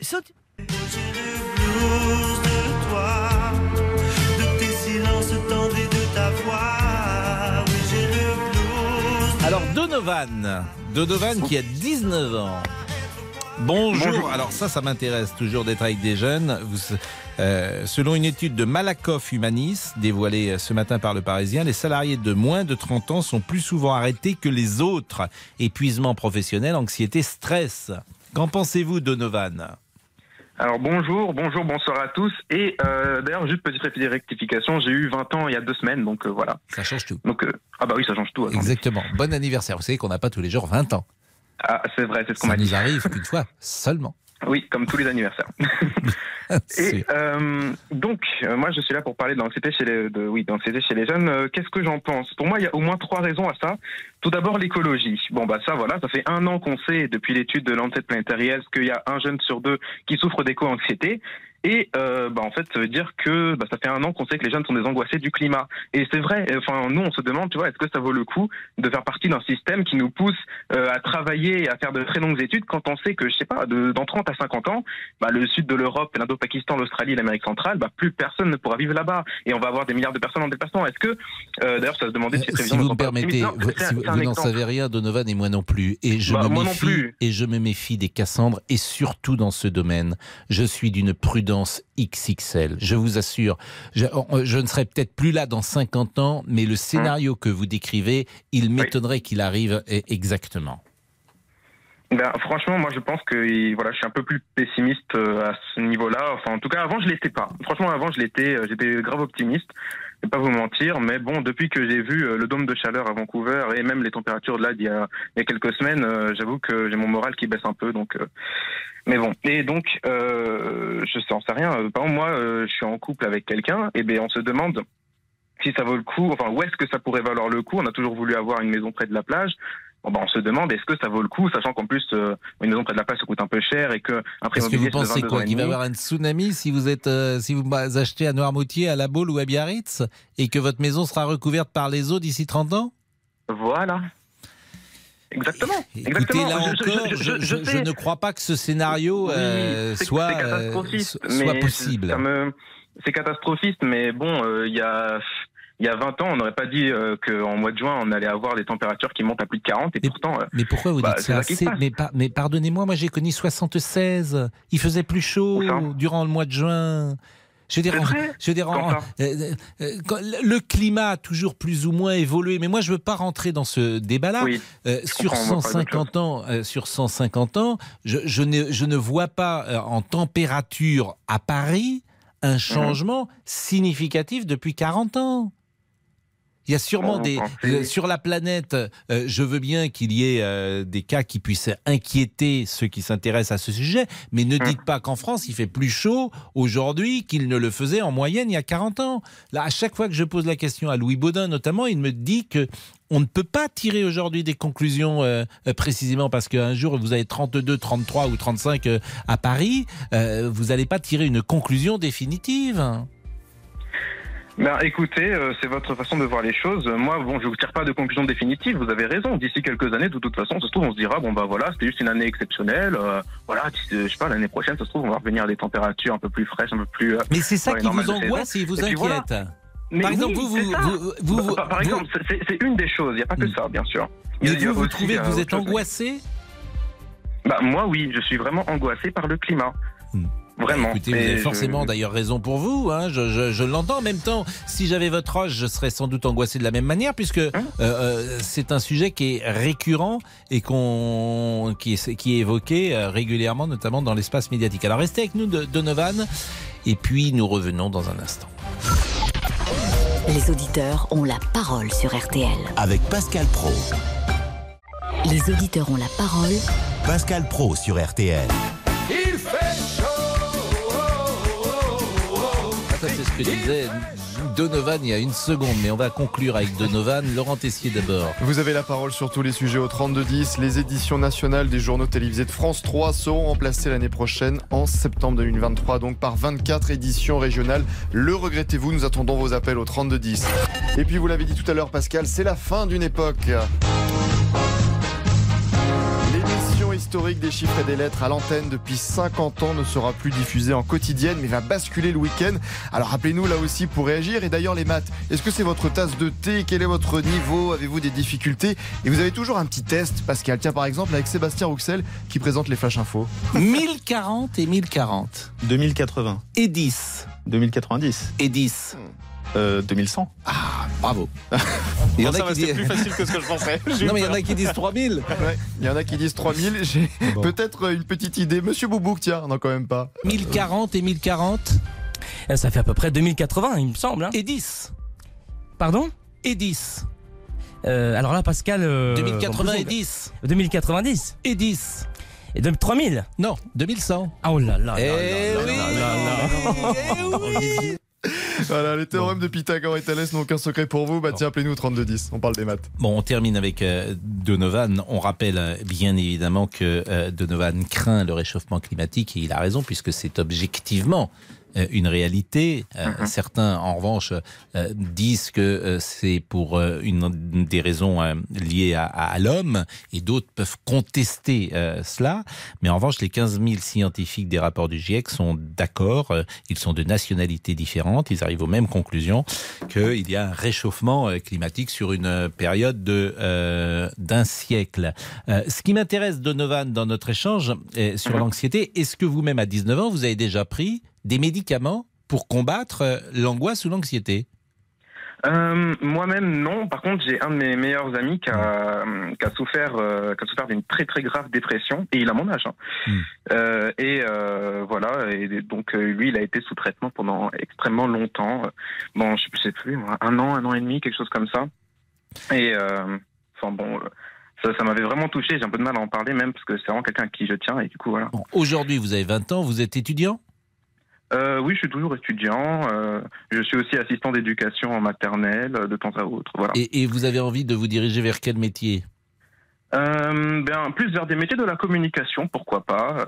Saute. Le blues de toi, de tes silences tendres et de ta voix. Oui, j'ai le blues. Alors, Donovan. Donovan qui a 19 ans. Bonjour. Alors ça, ça m'intéresse toujours d'être avec des jeunes. Euh, selon une étude de Malakoff Humanis dévoilée ce matin par le Parisien, les salariés de moins de 30 ans sont plus souvent arrêtés que les autres. Épuisement professionnel, anxiété, stress. Qu'en pensez-vous, Donovan? Alors bonjour, bonjour, bonsoir à tous. Et euh, d'ailleurs, juste petite rectification, j'ai eu 20 ans il y a deux semaines, donc euh, voilà. Ça change tout. Donc ah bah oui, ça change tout. Exactement. Bon anniversaire. Vous savez qu'on n'a pas tous les jours 20 ans. Ah, c'est vrai, c'est ce qu'on m'a dit. Ça nous arrive qu'une fois seulement. Oui, comme tous les anniversaires. Et euh, donc, euh, moi, je suis là pour parler d'anxiété chez les, de, oui, d'anxiété chez les jeunes. Euh, qu'est-ce que j'en pense? Pour moi, il y a au moins trois raisons à ça. Tout d'abord, l'écologie. Bon, bah ça, voilà, ça fait un an qu'on sait depuis l'étude de Lancet Planetary qu'il y a un jeune sur deux qui souffre d'éco-anxiété. Et euh, bah, en fait, ça veut dire que bah, ça fait un an qu'on sait que les jeunes sont des angoissés du climat. Et c'est vrai. Enfin, nous, on se demande, tu vois, est-ce que ça vaut le coup de faire partie d'un système qui nous pousse euh, à travailler et à faire de très longues études quand on sait que, je sais pas, de, dans 30 à 50 ans, bah, le sud de l'Europe, l'Indo-Pakistan, l'Australie, l'Amérique centrale, bah, plus personne ne pourra vivre là-bas. Et on va avoir des milliards de personnes en déplacement. Est-ce que, euh, d'ailleurs, ça se demandait si, si vous me permettez, vous, si vous, n'en savez rien, Donovan et moi non plus. Et je bah, me méfie, et je me méfie des Cassandres et surtout dans ce domaine, je suis d'une prudence XXL. Je vous assure, je, ne serai peut-être plus là dans 50 ans, mais le scénario que vous décrivez, il m'étonnerait qu'il arrive e, exactement. Ben, franchement, moi je pense que voilà, je suis un peu plus pessimiste euh, à ce niveau-là. Enfin, en tout cas, avant je l'étais pas. Franchement, avant je l'étais, euh, j'étais grave optimiste. Je vais pas vous mentir, mais bon, depuis que j'ai vu euh, le dôme de chaleur à Vancouver et même les températures de là d'il y y a quelques semaines, j'avoue que j'ai mon moral qui baisse un peu. Donc, mais bon, et donc, euh, je sais, sais rien. Par exemple, moi, euh, je suis en couple avec quelqu'un, et bien on se demande si ça vaut le coup, enfin, où est-ce que ça pourrait valoir le coup? On a toujours voulu avoir une maison près de la plage. Ben, on se demande est-ce que ça vaut le coup, sachant qu'en plus euh, une maison près de la plage ça coûte un peu cher et que un prix Est-ce que vous pensez quoi Qu'il va y avoir un tsunami si vous êtes euh, si vous achetez à Noirmoutier, à La Baule ou à Biarritz et que votre maison sera recouverte par les eaux d'ici 30 ans? Voilà. Exactement. Écoutez, là encore, je, ne crois pas que ce scénario euh, soit, soit possible. C'est catastrophique, mais bon, il y a il y a 20 ans, on n'aurait pas dit qu'en mois de juin, on allait avoir des températures qui montent à plus de 40. Et pourtant. mais pourquoi vous bah, dites ça, mais, mais pardonnez-moi, moi, j'ai connu 76. Il faisait plus chaud durant le mois de juin. Je veux dire, je veux dire euh, euh, le climat a toujours plus ou moins évolué, mais moi je veux pas rentrer dans ce débat-là. Euh, sur 150 ans, sur 150 ans, je, je, ne, je ne vois pas en température à Paris un mhm. changement significatif depuis 40 ans. Il y a sûrement des euh, sur la planète. Euh, je veux bien qu'il y ait euh, des cas qui puissent inquiéter ceux qui s'intéressent à ce sujet, mais ne dites pas qu'en France il fait plus chaud aujourd'hui qu'il ne le faisait en moyenne il y a 40 ans. Là, à chaque fois que je pose la question à Louis Baudin notamment, il me dit que on ne peut pas tirer aujourd'hui des conclusions précisément parce qu'un jour vous avez 32, 33 ou 35 à Paris, vous n'allez pas tirer une conclusion définitive. Ben, écoutez, euh, c'est votre façon de voir les choses. Moi, bon, je vous tire pas de conclusion définitive. Vous avez raison. D'ici quelques années, de toute façon, ça se trouve, on se dira, bon bah voilà, c'était juste une année exceptionnelle. Euh, voilà, je sais pas, l'année prochaine, ça se trouve, on va revenir à des températures un peu plus fraîches, un peu plus. Euh, Mais c'est ça qui vous angoisse et vous inquiète. par exemple, vous, vous, vous, par, exemple, c'est une des choses. Il n'y a pas que hmm. ça, bien sûr. Mais vous, vous trouvez que vous êtes angoissé? Bah moi, oui, je suis vraiment angoissé par le climat. Hmm. Vraiment. Écoutez, vous avez forcément d'ailleurs raison pour vous. Hein. Je, je, l'entends. En même temps, si j'avais votre âge, je serais sans doute angoissé de la même manière, puisque hein euh, euh, c'est un sujet qui est récurrent et qu'on qui est, qui est évoqué euh, régulièrement, notamment dans l'espace médiatique. Alors restez avec nous, Donovan, et puis nous revenons dans un instant. Les auditeurs ont la parole sur RTL. Avec Pascal Pro. Les auditeurs ont la parole. Pascal Pro sur RTL. C'est ce que disait Donovan il y a une seconde, mais on va conclure avec Donovan. Laurent Tessier d'abord. Vous avez la parole sur tous les sujets au 32-10. Les éditions nationales des journaux télévisés de France 3 seront remplacées l'année prochaine, en septembre 2023, donc par 24 éditions régionales. Le regrettez-vous Nous attendons vos appels au 32-10. Et puis, vous l'avez dit tout à l'heure, Pascal, c'est la fin d'une époque historique des chiffres et des lettres à l'antenne depuis 50 ans ne sera plus diffusée en quotidienne mais va basculer le week-end. Alors rappelez-nous là aussi pour réagir. Et d'ailleurs les maths, est-ce que c'est votre tasse de thé? Quel est votre niveau? Avez-vous des difficultés? Et vous avez toujours un petit test, Pascal. Tiens par exemple avec Sébastien Rouxel qui présente les Flash Info. 1040 et 1040. 2080. Et 10. 2090. Et 10. 2100. Ah, bravo. Il y en a qui disent plus facile que ce que je pensais. non, mais il y en a qui disent 3000. il y en a qui disent 3000. J'ai peut-être une petite idée. Monsieur Boubouk, tiens, non, quand même pas. 1040 et 1040. Eh, ça fait à peu près 2080, il me semble. Hein. Et 10. Pardon? Et 10. Euh, alors là, Pascal. 2080 et 10. 2090. Et 10. Et 3000 Non, 2100. Oh là là. Eh oui. Voilà, les théorèmes de Pythagore et Thalès n'ont aucun secret pour vous. Bah tiens, appelez-nous 3210, on parle des maths. Bon, on termine avec euh, Donovan. On rappelle euh, bien évidemment que euh, Donovan craint le réchauffement climatique et il a raison puisque c'est objectivement une réalité. Euh, mhm. Certains, en revanche, euh, disent que c'est pour une des raisons liées à, l'homme, et d'autres peuvent contester cela. Mais en revanche, les 15 000 scientifiques des rapports du GIEC sont d'accord. Ils sont de nationalités différentes. Ils arrivent aux mêmes conclusions qu'il y a un réchauffement climatique sur une période de d'un siècle. ce qui m'intéresse, Donovan, dans notre échange sur mhm. l'anxiété, est-ce que vous-même, à 19 ans, vous avez déjà pris des médicaments pour combattre euh, l'angoisse ou l'anxiété euh, Moi-même, non. Par contre, j'ai un de mes meilleurs amis qui a, souffert, euh, qui a souffert d'une très très grave dépression et il a mon âge. Hein. Hmm. et voilà. Et donc lui, il a été sous traitement pendant extrêmement longtemps. Bon, je sais plus, un an, un an et demi, quelque chose comme ça. Et enfin bon. Ça, ça m'avait vraiment touché, j'ai un peu de mal à en parler même parce que c'est vraiment quelqu'un à qui je tiens et du coup voilà. Aujourd'hui vous avez 20 ans, vous êtes étudiant euh, oui, je suis toujours étudiant. Euh, je suis aussi assistant d'éducation en maternelle euh, de temps à autre. Voilà. Et, vous avez envie de vous diriger vers quel métier? Euh, ben, Plus vers des métiers de la communication, pourquoi pas.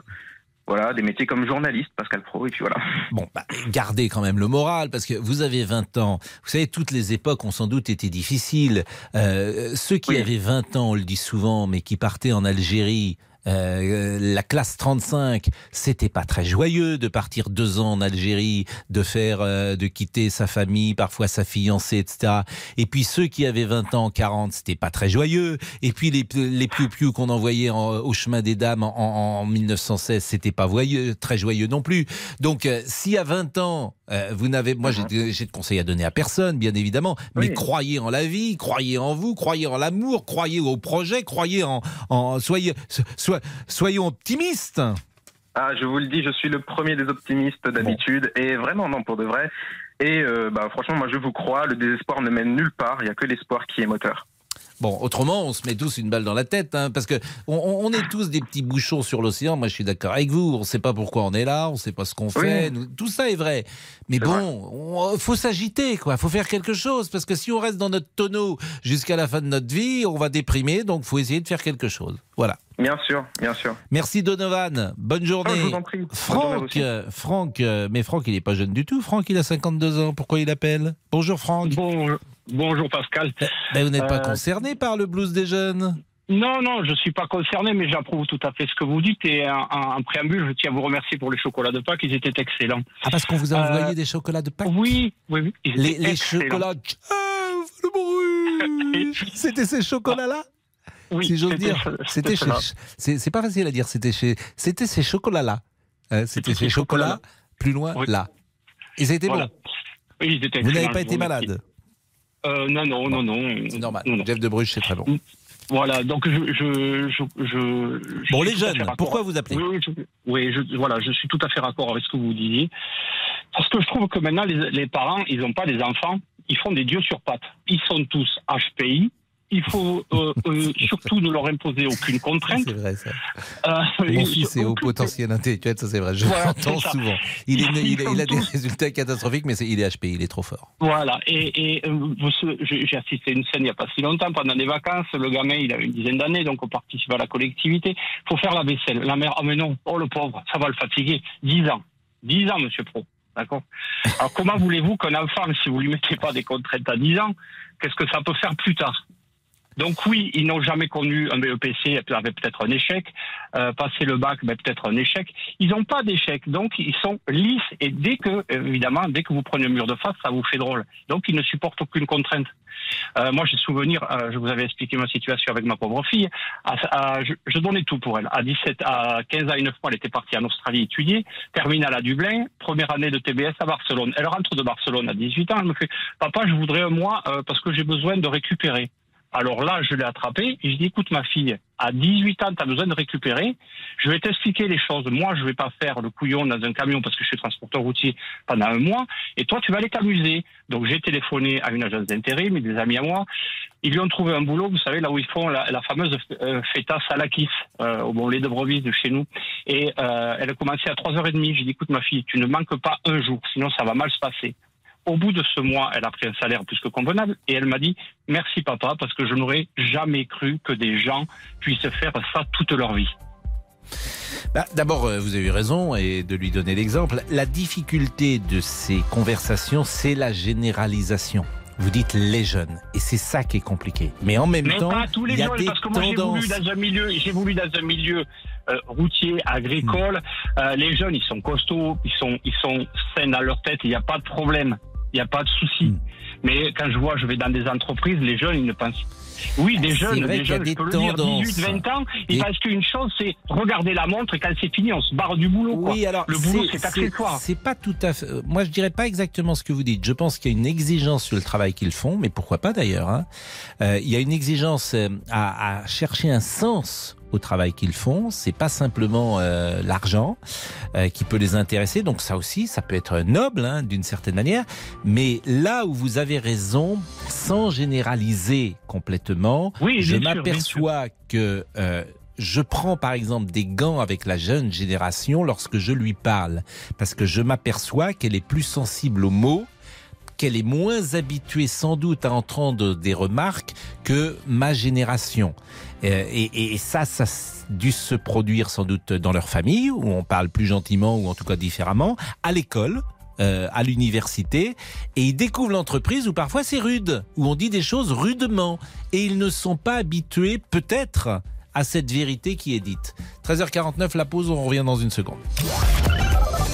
Voilà, des métiers comme journaliste, Pascal Pro, et puis voilà. Bon, bah, gardez quand même le moral, parce que vous avez 20 ans. Vous savez, toutes les époques ont sans doute été difficiles. ceux qui avaient 20 ans, on le dit souvent, mais qui partaient en Algérie euh, la classe 35, c'était pas très joyeux de partir deux ans en Algérie, de faire, euh, de quitter sa famille, parfois sa fiancée, etc. Et puis ceux qui avaient 20 ans, 40, c'était pas très joyeux. Et puis les, les piou qu'on envoyait au chemin des dames en, en 1916, c'était pas joyeux, très joyeux non plus. Donc, euh, si à 20 ans, euh, vous n'avez, moi, j'ai uh-huh. de conseils à donner à personne, bien évidemment, mais croyez en la vie, croyez en vous, croyez en l'amour, croyez au projet, croyez en, en soyez, soyons optimistes. Ah, je vous le dis, je suis le premier des optimistes d'habitude, et vraiment non pour de vrai. Et euh, bah, franchement, moi, je vous crois, le désespoir ne mène nulle part. Il n'y a que l'espoir qui est moteur. Bon, autrement, on se met tous une balle dans la tête, hein, parce que on, est tous des petits bouchons sur l'océan. Moi, je suis d'accord avec vous. On ne sait pas pourquoi on est là, on ne sait pas ce qu'on fait. tout ça est vrai. Mais bon, il faut s'agiter, quoi. Faut faire quelque chose, parce que si on reste dans notre tonneau jusqu'à la fin de notre vie, on va déprimer. Donc, faut essayer de faire quelque chose. Voilà. Bien sûr, bien sûr. Merci Donovan. Bonne journée. je vous en prie. Franck, Franck, euh, mais Franck, il n'est pas jeune du tout. Franck, il a 52 ans. Pourquoi il appelle Bonjour Franck. Bonjour. Bonjour Pascal. Ben, vous n'êtes pas euh, concerné par le blues des jeunes non, non, je ne suis pas concerné, mais j'approuve tout à fait ce que vous dites. Et en, préambule, je tiens à vous remercier pour les chocolats de Pâques, ils étaient excellents. Ah, parce qu'on vous a envoyé euh, des chocolats de Pâques Oui, oui, oui. Les, les, chocolats. C'était ces chocolats-là Oui. Si j'ose dire. C'était chez. C'est pas facile à dire. C'était chez. C'était ces chocolats-là. Hein, c'était ces chocolats, plus loin, là. Et c'était bon. Oui, Vous n'avez pas été malade euh, non, non, non, non. C'est normal. Jeff de Bruges, c'est très long. Voilà, donc je. je, je, je bon, les jeunes, pourquoi vous appelez Oui, oui je, voilà, je suis tout à fait d'accord avec ce que vous disiez. Parce que je trouve que maintenant, les, les parents, ils n'ont pas des enfants, ils font des dieux sur pattes. Ils sont tous HPI, il faut euh, euh, surtout ne leur imposer aucune contrainte. C'est vrai ça. Euh, Mon fils est au potentiel intellectuel, ça c'est vrai. Je l'entends souvent. Il, il, a des résultats catastrophiques, mais il est HP, il est trop fort. Voilà. Et, j'ai assisté à une scène il n'y a pas si longtemps, pendant des vacances. Le gamin, il a une dizaine d'années, donc on participe à la collectivité. Il faut faire la vaisselle. La mère, oh mais non, oh le pauvre, ça va le fatiguer. 10 ans. 10 ans, monsieur Pro. D'accord? Alors comment voulez-vous qu'un enfant, si vous lui mettez pas des contraintes à 10 ans, qu'est-ce que ça peut faire plus tard? Donc oui, ils n'ont jamais connu un BEPC avec peut-être un échec. Euh, passer le bac, ben, peut-être un échec. Ils n'ont pas d'échec, donc ils sont lisses. Et dès que, évidemment, dès que vous prenez un mur de face, ça vous fait drôle. Donc ils ne supportent aucune contrainte. Euh, moi, j'ai souvenir, euh, je vous avais expliqué ma situation avec ma pauvre fille. je, donnais tout pour elle. À 17, à 15 ans et 9 mois, elle était partie en Australie étudier, terminale à Dublin, première année de TBS à Barcelone. Elle rentre de Barcelone à 18 ans. Elle me fait, papa, je voudrais un mois euh, parce que j'ai besoin de récupérer. Alors là, je l'ai attrapé et je dis, écoute ma fille, à 18 ans, tu as besoin de récupérer. Je vais t'expliquer les choses. Moi, je vais pas faire le couillon dans un camion parce que je suis transporteur routier pendant un mois. Et toi, tu vas aller t'amuser. Donc, j'ai téléphoné à une agence d'intérim et des amis à moi. Ils lui ont trouvé un boulot, vous savez, là où ils font la, fameuse euh, feta salakis, euh, au bon lait de brebis de chez nous. Et euh, elle a commencé à 3h30. J'ai dit, écoute ma fille, tu ne manques pas un jour, sinon ça va mal se passer. Au bout de ce mois, elle a pris un salaire plus que convenable et elle m'a dit merci papa parce que je n'aurais jamais cru que des gens puissent faire ça toute leur vie. Bah, D'abord, euh, vous avez raison et de lui donner l'exemple. La difficulté de ces conversations, c'est la généralisation. Vous dites les jeunes, et c'est ça qui est compliqué. Mais en même temps, pas tous les il y a jeunes, parce que moi j'ai voulu dans un milieu, j'ai voulu dans un milieu euh, routier, agricole. Hmm. Euh, les jeunes, ils sont costauds, ils sont, ils sont sains dans leur tête, il n'y a pas de problème il n'y a pas de souci. Hmm. Mais quand je vois, je vais dans des entreprises, les jeunes, ils ne pensent. Oui, des jeunes, des jeunes, je peux le dire, 18, 20 ans, ils pensent qu'une chose, c'est regarder la montre et quand c'est fini, on se barre du boulot. Oui, alors le boulot, c'est accessoire. C'est pas tout à fait. Euh, moi, je dirais pas exactement ce que vous dites. Je pense qu'il y a une exigence sur le travail qu'ils font, mais pourquoi pas d'ailleurs. Hein. Euh, il y a une exigence euh, à, à chercher un sens au travail qu'ils font. C'est pas simplement euh, l'argent euh, qui peut les intéresser. Donc ça aussi, ça peut être noble hein, d'une certaine manière. Mais là où vous avez raison, sans généraliser complètement, oui, je m'aperçois que euh, je prends par exemple des gants avec la jeune génération lorsque je lui parle, parce que je m'aperçois qu'elle est plus sensible aux mots qu'elle est moins habituée sans doute à entendre des remarques que ma génération. Euh, et, ça, ça dû se produire sans doute dans leur famille, où on parle plus gentiment ou en tout cas différemment, à l'école. Euh, à l'université et ils découvrent l'entreprise où parfois c'est rude, où on dit des choses rudement et ils ne sont pas habitués peut-être à cette vérité qui est dite. 13h49, la pause, on revient dans une seconde.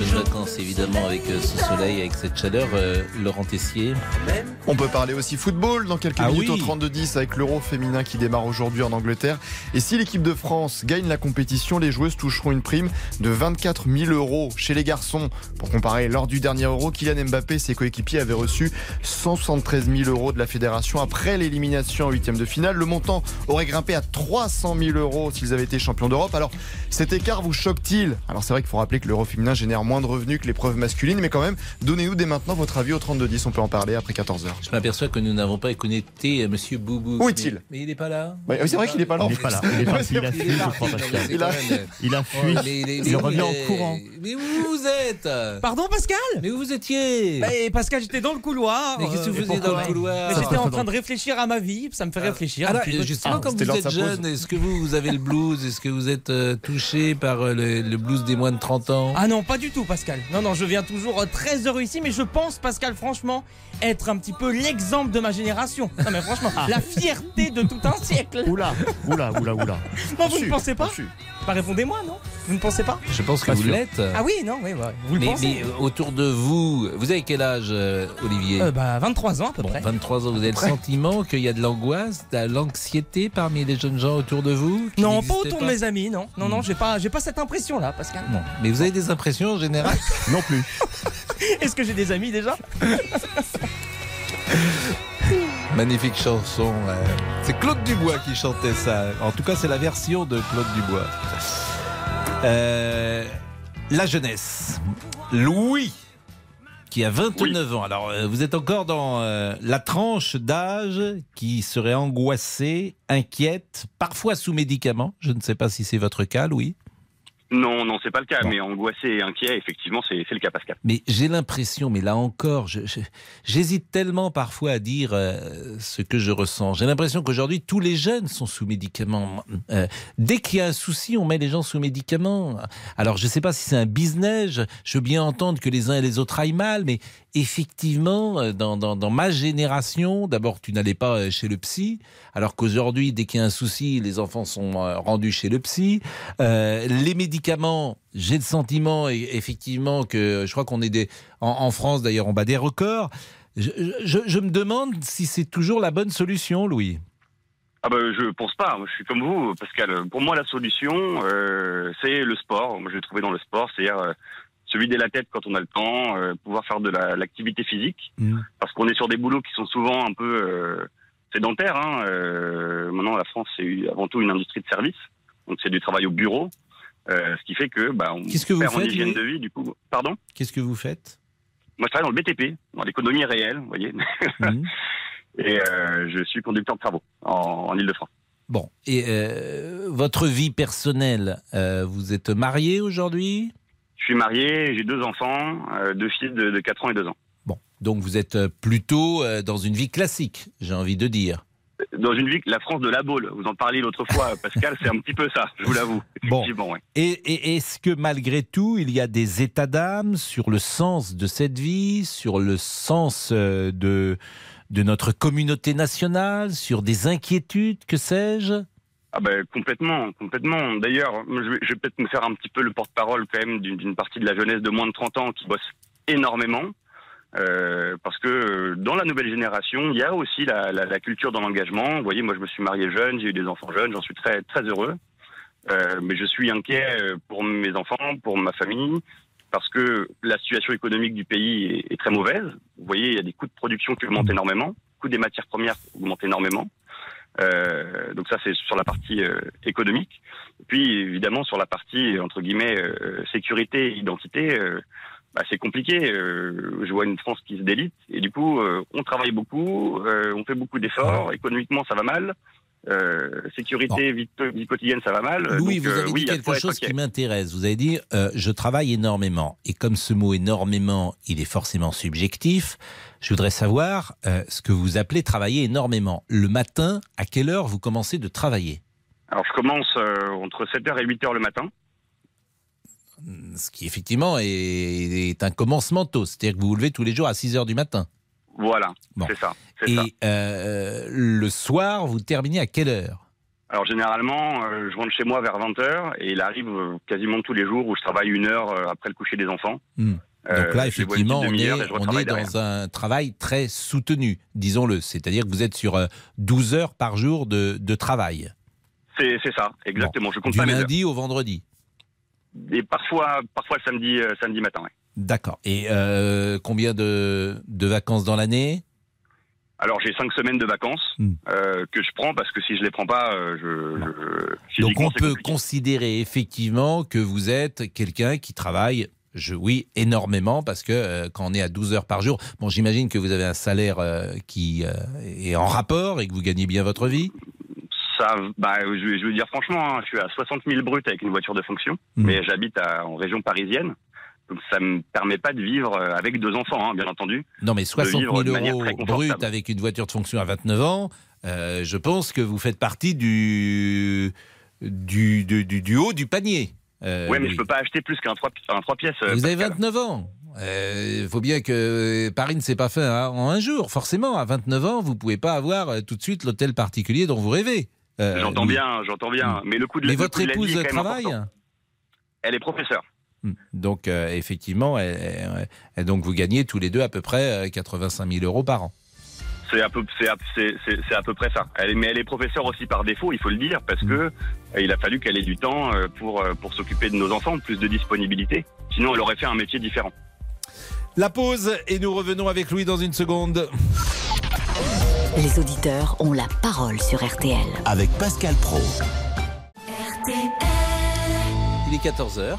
De vacances évidemment avec euh, ce soleil, avec cette chaleur. Euh, Laurent Tessier. On peut parler aussi football dans quelques Ah minutes oui. au 32-10 avec l'Euro féminin qui démarre aujourd'hui en Angleterre. Et si l'équipe de France gagne la compétition, les joueuses toucheront une prime de 24 000 euros chez les garçons. Pour comparer, lors du dernier Euro, Kylian Mbappé et ses coéquipiers avaient reçu 173 000 euros de la fédération après l'élimination en huitième de finale. Le montant aurait grimpé à 300 000 euros s'ils avaient été champions d'Europe. Alors cet écart vous choque-t-il? Alors c'est vrai qu'il faut rappeler que l'Euro féminin génère moins de revenus que l'épreuve masculine, mais quand même, donnez-nous dès maintenant votre avis au 32-10. On peut en parler après 14h. Je m'aperçois que nous n'avons pas connecté euh, Monsieur Boubou. Où est-il? Mais il n'est pas là. Bah, c'est vrai qu'il est pas là. Il est pas là. Il est parti, il a fui, je crois, Pascal. Il a- Il a fui. Mais il est- Il mais revient où en il est courant. Mais où vous êtes? Pardon, Pascal? Mais où vous étiez? Eh, Pascal, j'étais dans le couloir. Mais qu'est-ce que vous faisiez dans le couloir? J'étais en train de réfléchir à ma vie, ça me fait réfléchir. Alors, peu de justement, comme vous êtes jeune, est-ce que vous, vous avez le blues? Est-ce que vous êtes euh, touché par euh, le, le blues des moins de 30 ans? Ah non, pas du tout, Pascal. Non, non, je viens toujours euh, très heureux ici, mais je pense, Pascal, franchement, être un petit peu l'exemple de ma génération. Non, mais franchement, Ah. la fierté de tout un siècle. Oula, oula, oula, oula. Non, vous ne pensez pas Répondez-moi, non? Vous ne pensez pas? Je pense que Pas vous sûr. l'êtes. Ah oui, non, oui, ouais, vous le mais, pensez? mais, autour de vous, vous avez quel âge, euh, Olivier? Euh, Bah, 23 ans à peu Bon, près. 23 ans, vous avez le sentiment qu'il y a de l'angoisse, de l'anxiété parmi les jeunes gens autour de vous Non, pas autour de mes amis, non. Non, non, j'ai pas, j'ai pas cette impression-là, Pascal. Non. Mais vous avez des impressions en général? Non plus. Est-ce que j'ai des amis déjà? Magnifique chanson. euh. C'est Claude Dubois qui chantait ça. En tout cas, c'est la version de Claude Dubois. Euh, la jeunesse. Louis, qui a 29 ans. Alors, euh, vous êtes encore dans la tranche d'âge qui serait angoissée, inquiète, parfois sous médicaments. Je ne sais pas si c'est votre cas, Louis. Non, non, c'est pas le cas, mais angoissé et inquiet, effectivement, c'est le cas, Pascal. Mais j'ai l'impression, mais là encore, j'hésite tellement parfois à dire euh, ce que je ressens. J'ai l'impression qu'aujourd'hui, tous les jeunes sont sous médicaments. Euh, dès qu'il y a un souci, on met les gens sous médicaments. Alors, je ne sais pas si c'est un business. Je, veux bien entendre que les uns et les autres aillent mal, mais effectivement, euh, dans, dans- dans ma génération, d'abord, tu n'allais pas chez le psy, alors qu'aujourd'hui, dès qu'il y a un souci, les enfants sont rendus chez le psy. Euh, les médicaments, j'ai le sentiment effectivement que je crois qu'on est des, en, en France d'ailleurs, on bat des records. Je, je- je me demande si c'est toujours la bonne solution, Louis. Ah ben, je pense pas. Je suis comme vous, Pascal. Pour moi, la solution, euh, c'est le sport. Moi, je l'ai trouvé dans le sport, c'est-à-dire euh, se vider la tête quand on a le temps, euh, pouvoir faire de la- l'activité physique, parce qu'on est sur des boulots qui sont souvent un peu sédentaires. Hein. Maintenant, la France, c'est avant tout une industrie de service, donc c'est du travail au bureau, euh, ce qui fait que bah, on Qu'est-ce que vous perd en faites, hygiène de vie. Du coup, pardon? Qu'est-ce que vous faites? Moi, je travaille dans le BTP, dans l'économie réelle, vous voyez. Et euh, je suis conducteur de travaux en, en Ile-de-France. Bon, et euh, votre vie personnelle, vous êtes marié aujourd'hui? Je suis marié, j'ai deux enfants, deux filles de, de 4 ans et 2 ans. Bon, donc vous êtes plutôt dans une vie classique, j'ai envie de dire. Dans une vie, la France de la Baule, vous en parliez l'autre fois, Pascal, c'est un petit peu ça, je vous l'avoue. Bon. Ouais. Et, et est-ce que malgré tout, il y a des états d'âme sur le sens de cette vie, sur le sens euh, de, de notre communauté nationale, sur des inquiétudes, que sais-je? Ah ben complètement, complètement. D'ailleurs, je vais, peut-être me faire un petit peu le porte-parole quand même d'une partie de la jeunesse de moins de 30 ans qui bosse énormément. Euh, parce que euh, dans la nouvelle génération, il y a aussi la, la, la culture dans l'engagement. Vous voyez, moi je me suis marié jeune, j'ai eu des enfants jeunes, j'en suis très très heureux. Euh, mais je suis inquiet euh, pour mes enfants, pour ma famille, parce que la situation économique du pays est, très mauvaise. Vous voyez, il y a des coûts de production qui augmentent énormément, coûts des matières premières augmentent énormément. Euh, donc ça, c'est sur la partie économique. Puis, évidemment, sur la partie, entre guillemets, sécurité, identité, bah, c'est compliqué. Euh, je vois une France qui se délite. Et du coup, euh, on travaille beaucoup, euh, on fait beaucoup d'efforts. Économiquement, ça va mal. Euh, sécurité, vie, vie quotidienne, ça va mal. Louis, Donc, vous euh, avez dit quelque chose qui m'intéresse. Vous avez dit euh, je travaille énormément. Et comme ce mot énormément, il est forcément subjectif, je voudrais savoir euh, ce que vous appelez travailler énormément. Le matin, à quelle heure vous commencez de travailler? Alors, je commence euh, entre 7h et 8h le matin. Ce qui, effectivement, est, est un commencement tôt. C'est-à-dire que vous vous levez tous les jours à 6 h du matin. Voilà, Bon. c'est ça. Et ça. euh, le soir, vous terminez à quelle heure? Alors, généralement, euh, je rentre chez moi vers 20h et il arrive euh, quasiment tous les jours où je travaille une heure euh, après le coucher des enfants. Hmm. Donc là, effectivement, on est, on dans derrière. un travail très soutenu, disons-le. C'est-à-dire que vous êtes sur euh, 12 heures par jour de, de travail, C'est ça, exactement. Je compte du pas mes heures. lundi au vendredi. Et parfois, parfois le samedi, euh, samedi matin. ouais. D'accord. Et euh, combien de, de vacances dans l'année? Alors j'ai cinq semaines de vacances Hmm. euh, que je prends parce que si je les prends pas, je, je- Donc on peut compliqué. considérer effectivement que vous êtes quelqu'un qui travaille, je, oui, énormément, parce que euh, quand on est à 12 heures par jour, bon, j'imagine que vous avez un salaire euh, qui euh, est en rapport et que vous gagnez bien votre vie. Ça, bah, je, veux dire franchement, hein, je suis à 60 000 bruts avec une voiture de fonction, mais j'habite en région parisienne. Donc ça me permet pas de vivre euh, avec deux enfants, hein, bien entendu. Non, mais 60 vivre 000 de manière euros brut avec une voiture de fonction à 29 ans, euh, je pense que vous faites partie du, du, du, du- du haut du panier. Euh, ouais, mais je peux pas acheter plus qu'un 3, un trois pièces. euh, Vous avez Pascal. 29 ans. Il faut bien que Paris ne s'est pas fait hein, en un jour. Forcément, à 29 ans, vous pouvez pas avoir euh, tout de suite l'hôtel particulier dont vous rêvez. Euh, J'entends bien, j'entends bien. Mais le coût de la, Mais le votre de la vie épouse est quand même travaille. Elle est professeure. Hmm. Donc, euh, effectivement, elle- elle- elle- donc vous gagnez tous les deux à peu près euh, 85 000 euros par an. C'est à peu, c'est à, c'est- c'est- c'est à peu près ça. Elle mais elle est professeure aussi par défaut, il faut le dire, parce que euh, il a fallu qu'elle ait du temps euh, pour euh, pour s'occuper de nos enfants, plus de disponibilité. Sinon, elle aurait fait un métier différent. La pause et nous revenons avec Louis dans une seconde. Les auditeurs ont la parole sur RTL. Avec Pascal Pro. Il est 14h.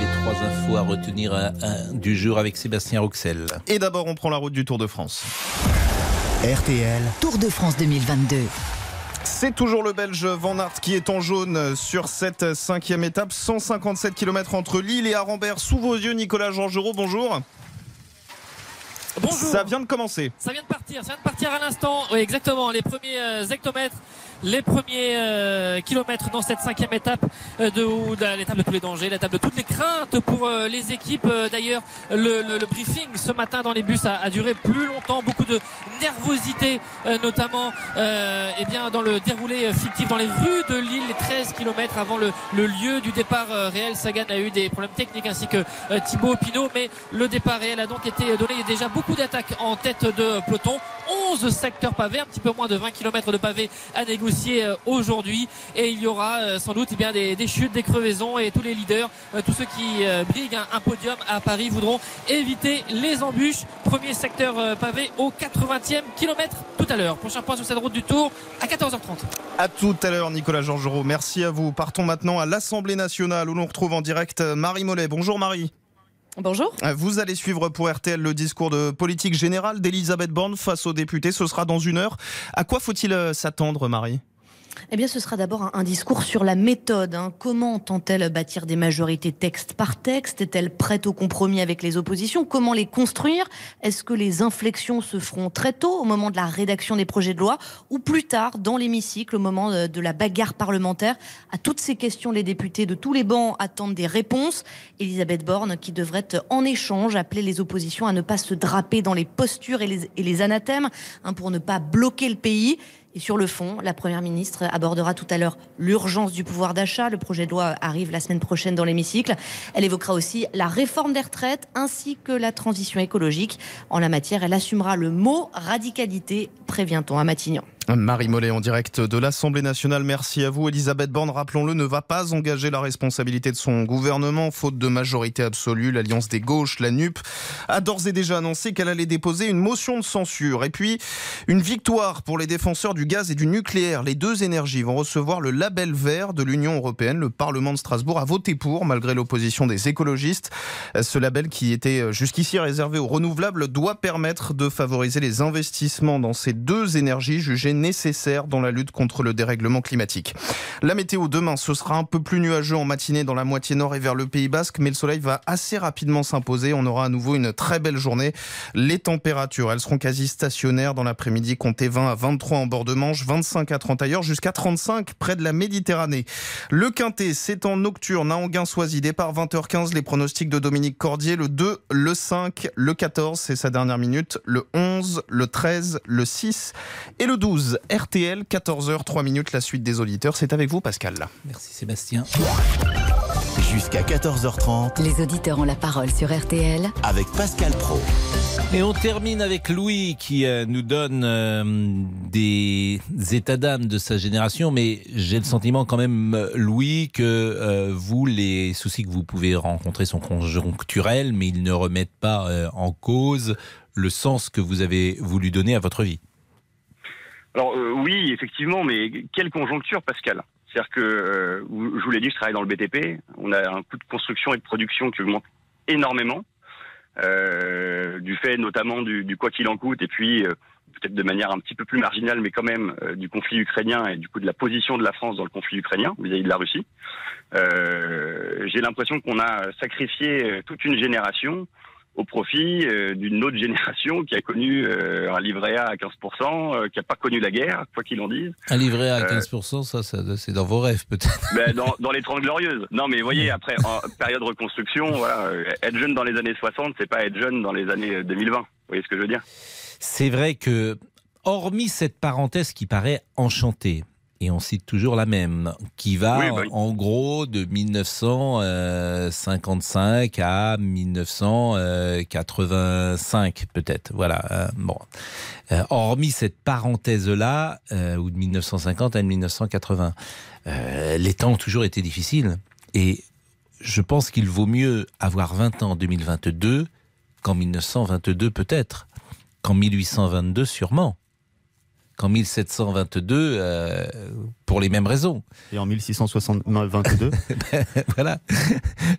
Les trois infos à retenir euh, euh, du jour avec Sébastien Roxel. Et d'abord, on prend la route du Tour de France. RTL. Tour de France 2022. C'est toujours le Belge Van Aert qui est en jaune sur cette cinquième étape. 157 km entre Lille et Arambert. Sous vos yeux, Nicolas Georgerot, bonjour. Bonjour. Ça vient de commencer. Ça vient de partir, ça vient de partir à l'instant. Oui, exactement. Les premiers euh, hectomètres, les premiers euh, kilomètres dans cette cinquième étape euh, de, de l'étape de tous les dangers, l'étape de toutes les craintes pour euh, les équipes. Euh, D'ailleurs, le, le- le briefing ce matin dans les bus a, a duré plus longtemps, beaucoup de nervosité, euh, notamment eh bien dans le déroulé fictif dans les rues de Lille, les 13 kilomètres avant le, le lieu du départ réel. Sagan a eu des problèmes techniques ainsi que Thibaut Pinot, mais le départ réel a donc été donné. Il y a déjà beaucoup d'attaques en tête de peloton. 11 secteurs pavés, un petit peu moins de 20 km de pavés à négocier euh, aujourd'hui. Et il y aura euh, sans doute eh bien, des, chutes, des crevaisons et tous les leaders, euh, tous ceux qui briguent un, podium à Paris voudront éviter les embûches. Premier secteur pavé au 80e kilomètre tout à l'heure. Prochain point sur cette route du Tour à 14h30. À tout à l'heure, Nicolas Georgerot. Merci à vous. Partons maintenant à l'Assemblée nationale où l'on retrouve en direct Marie Mollet. Bonjour Marie. Bonjour. Vous allez suivre pour RTL le discours de politique générale d'Elisabeth Borne face aux députés. Ce sera dans une heure. À quoi faut-il euh, s'attendre, Marie? Eh bien, ce sera d'abord un, discours sur la méthode. hein. Comment entend-elle bâtir des majorités texte par texte? Est-elle prête au compromis avec les oppositions? Comment les construire? Est-ce que les inflexions se feront très tôt, au moment de la rédaction des projets de loi, ou plus tard, dans l'hémicycle, au moment de, de la bagarre parlementaire? À toutes ces questions, les députés de tous les bancs attendent des réponses. Elisabeth Borne, qui devrait en échange appeler les oppositions à ne pas se draper dans les postures et les, et les anathèmes, hein, pour ne pas bloquer le pays. Et sur le fond, la Première ministre abordera tout à l'heure l'urgence du pouvoir d'achat. Le projet de loi arrive la semaine prochaine dans l'hémicycle. Elle évoquera aussi la réforme des retraites ainsi que la transition écologique. En la matière, elle assumera le mot radicalité, prévient-on à Matignon. Marie Mollet en direct de l'Assemblée nationale. Merci à vous. Elisabeth Borne, rappelons-le, ne va pas engager la responsabilité de son gouvernement, faute de majorité absolue. L'Alliance des gauches, la NUP, a d'ores et déjà annoncé qu'elle allait déposer une motion de censure. Et puis, une victoire pour les défenseurs du gaz et du nucléaire. Les deux énergies vont recevoir le label vert de l'Union européenne. Le Parlement de Strasbourg a voté pour, malgré l'opposition des écologistes. Ce label, qui était jusqu'ici réservé aux renouvelables, doit permettre de favoriser les investissements dans ces deux énergies jugées nécessaire dans la lutte contre le dérèglement climatique. La météo demain, ce sera un peu plus nuageux en matinée dans la moitié nord et vers le Pays Basque, mais le soleil va assez rapidement s'imposer. On aura à nouveau une très belle journée. Les températures, elles seront quasi stationnaires dans l'après-midi, comptez 20 à 23 en bord de Manche, 25 à 30 ailleurs, jusqu'à 35 près de la Méditerranée. Le Quintet, c'est en nocturne à Anguin-Soisy, départ 20h15, les pronostics de Dominique Cordier, le 2, le 5, le 14, c'est sa dernière minute, le 11, le 13, le 6 et le 12. RTL, 14h, 3 minutes, la suite des auditeurs. C'est avec vous, Pascal. Merci Sébastien. Jusqu'à 14h30 Les auditeurs ont la parole sur RTL avec Pascal Pro. Et on termine avec Louis qui euh, nous donne euh, des états d'âme de sa génération, mais j'ai le sentiment quand même, euh, Louis, que euh, vous, les soucis que vous pouvez rencontrer sont conjoncturels, mais ils ne remettent pas euh, en cause le sens que vous avez voulu donner à votre vie. Alors euh, oui, effectivement, mais quelle conjoncture, Pascal? C'est-à-dire que, euh, je vous l'ai dit, je travaille dans le BTP. On a un coût de construction et de production qui augmente énormément, euh, du fait notamment du, quoi qu'il en coûte, et puis peut-être de manière un petit peu plus marginale, mais quand même du conflit ukrainien et du coup de la position de la France dans le conflit ukrainien vis-à-vis de la Russie. J'ai l'impression qu'on a sacrifié toute une génération au profit euh, d'une autre génération qui a connu euh, un livret A à 15%, euh, qui n'a pas connu la guerre, quoi qu'il en dise. Un livret à Euh, 15%, ça, ça c'est dans vos rêves peut-être. ben, dans, dans les 30 glorieuses. Non, mais vous voyez, après, en période de reconstruction, voilà, être jeune dans les années 60, c'est pas être jeune dans les années euh, 2020. Vous voyez ce que je veux dire? C'est vrai que, hormis cette parenthèse qui paraît enchantée, et on cite toujours la même, qui va Oui, bah oui. en gros de 1955 à 1985 peut-être. Voilà. euh, bon. Euh, hormis cette parenthèse-là, euh, ou de 1950 à 1980, euh, les temps ont toujours été difficiles. Et je pense qu'il vaut mieux avoir 20 ans en 2022 qu'en 1922 peut-être, qu'en 1822 sûrement, qu'en 1722 euh, pour les mêmes raisons. Et en 1622 Voilà.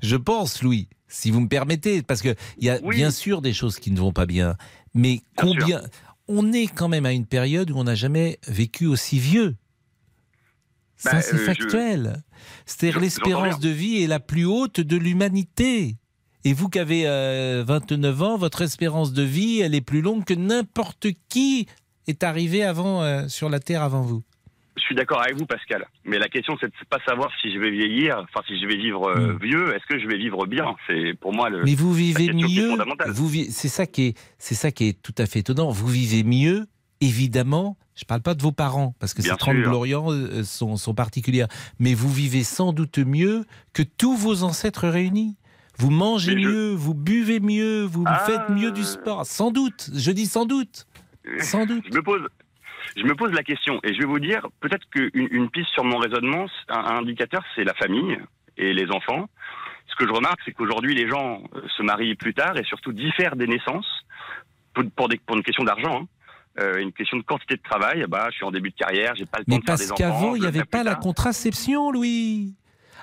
Je pense, Louis, si vous me permettez, parce qu'il y a bien sûr des choses qui ne vont pas bien, mais combien... On est quand même à une période où on n'a jamais vécu aussi vieux. Ça, Bah, c'est euh, je- factuel. C'est-à-dire je- l'espérance de vie est la plus haute de l'humanité. Et vous qui avez euh, 29 ans, votre espérance de vie, elle est plus longue que n'importe qui est arrivé avant euh, sur la Terre avant vous? Je suis d'accord avec vous, Pascal. Mais la question, c'est de pas savoir si je vais vieillir, enfin, si je vais vivre euh, vieux, est-ce que je vais vivre bien? C'est pour moi le. Hmm. Mais vous vivez mieux. c'est ça qui est, c'est ça qui est tout à fait étonnant. Vous vivez mieux, évidemment. Je parle pas de vos parents parce que Bien ces 30 sûr. gloriants euh, sont, sont particulières. Mais vous vivez sans doute mieux que tous vos ancêtres réunis. Vous mangez je- mieux, vous buvez mieux, vous Ah. faites mieux du sport. Sans doute. Je dis sans doute. Sans doute. Je me pose, je me pose la question et je vais vous dire peut-être qu'une une piste sur mon raisonnement, un, un indicateur, c'est la famille et les enfants. Ce que je remarque, c'est qu'aujourd'hui, les gens euh, se marient plus tard et surtout diffèrent des naissances pour, pour, des- pour une question d'argent. hein. Euh, une question de quantité de travail, bah, je suis en début de carrière, j'ai pas le temps Mais de faire parce des enfants. qu'avant, il n'y avait pas la contraception, Louis.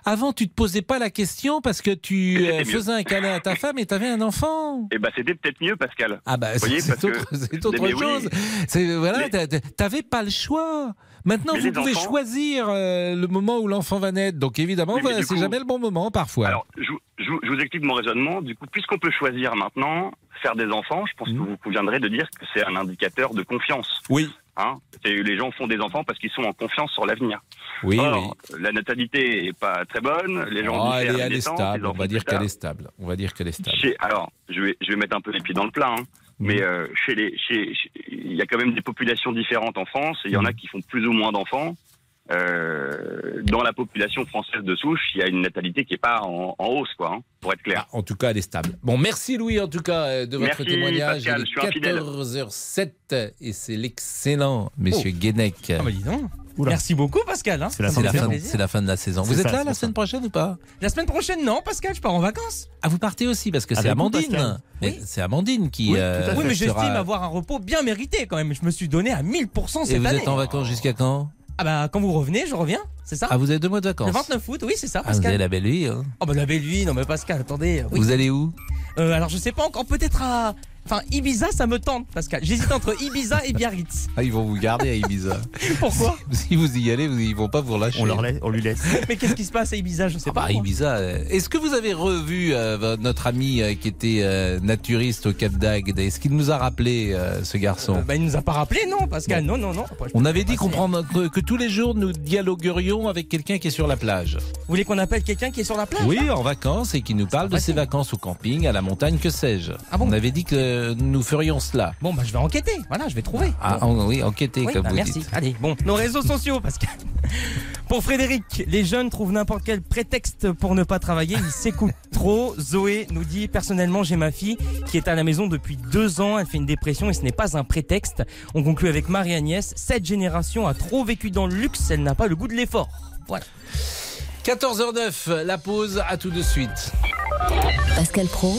Avant, tu te posais pas la question parce que tu euh, faisais un câlin à ta femme et tu avais un enfant. Eh ben, c'était peut-être mieux, Pascal. Ah bah c'est que- autre, oui. chose. C'est voilà, Mais- t'avais pas le choix. Maintenant, Mais vous pouvez enfants- choisir euh, le moment où l'enfant va naître. Donc évidemment, Oui, voilà, c'est coup- jamais le bon moment parfois. Alors, je, vous- je vous- je vous explique mon raisonnement. Du coup, puisqu'on peut choisir maintenant faire des enfants, je pense que vous conviendrez de dire que c'est un indicateur de confiance. Mmh. Oui. Hein les gens font des enfants parce qu'ils sont en confiance sur l'avenir. Oui, Or, la natalité est pas très bonne. Les gens Oh, elle est, elle est stable. On va dire qu'elle est stable. On va dire qu'elle est stable. Chez- alors, je vais, je vais mettre un peu les pieds dans le plat, hein. Mmh. mais euh, chez les, chez, chez- il y a quand même des populations différentes en France. Il y en Mmh. a qui font plus ou moins d'enfants. Euh, dans la population française de souche, il y a une natalité qui est pas en, en hausse, quoi, hein, pour être clair. En tout cas, elle est stable. Bon, merci Louis en tout cas euh, de votre Merci, témoignage. Pascal, Il est infidèle. 14h07 et c'est l'excellent Monsieur Guénec. Ah bah dis donc. Merci beaucoup Pascal. hein. C'est la, fin, plaisir. c'est la fin de la saison. C'est Vous êtes ça, là c'est la semaine prochaine ou pas? La semaine prochaine, non, Pascal, je pars en vacances. Ah, vous partez aussi parce que c'est Avec vous, Amandine. Mais C'est Amandine qui. oui, euh, oui, mais j'estime sera- avoir un repos bien mérité quand même. Je me suis donné à 1000% cette Et vous année. êtes en vacances jusqu'à quand? Ah bah quand vous revenez, je reviens, c'est ça Ah, vous avez deux mois de vacances Le 29 août, oui, c'est ça, Ah, vous avez la belle vie. hein. Oh bah la belle vie, non mais Pascal, attendez. oui. Vous allez où? Euh, Alors je sais pas encore, peut-être à Enfin, Ibiza, ça me tente, Pascal. J'hésite entre Ibiza et Biarritz. Ah, ils vont vous garder à Ibiza. Pourquoi si, si vous y allez, vous- ils vont pas vous relâcher. On, leur laisse- on lui laisse. Mais qu'est-ce qui se passe à Ibiza Je sais pas. Ah, moi. Ibiza. euh, Est-ce que vous avez revu euh, notre ami euh, qui était euh, naturiste au Cap d'Agde? Est-ce qu'il nous a rappelé euh, ce garçon? Bah, il nous a pas rappelé, non, Pascal. Non, non, non. Après, On avait dit qu'on prend- que, que tous les jours nous dialoguerions avec quelqu'un qui est sur la plage. Vous voulez qu'on appelle quelqu'un qui est sur la plage? Oui, en vacances et qui nous parle de ses vacances au camping, à la montagne, que sais-je. On avait dit que nous ferions cela. Bon, bah, je vais enquêter. Voilà, je vais trouver. Ah, Bon. oui, enquêter, Oui, comme bah, vous merci. dites. Allez, bon, nos réseaux sociaux, Pascal. Pour Frédéric, les jeunes trouvent n'importe quel prétexte pour ne pas travailler. Ils s'écoutent trop. Zoé nous dit personnellement, j'ai ma fille qui est à la maison depuis deux ans. Elle fait une dépression et ce n'est pas un prétexte. On conclut avec Marie-Agnès. Cette génération a trop vécu dans le luxe. Elle n'a pas le goût de l'effort. Voilà. 14h09, la pause, à tout de suite. Pascal Pro,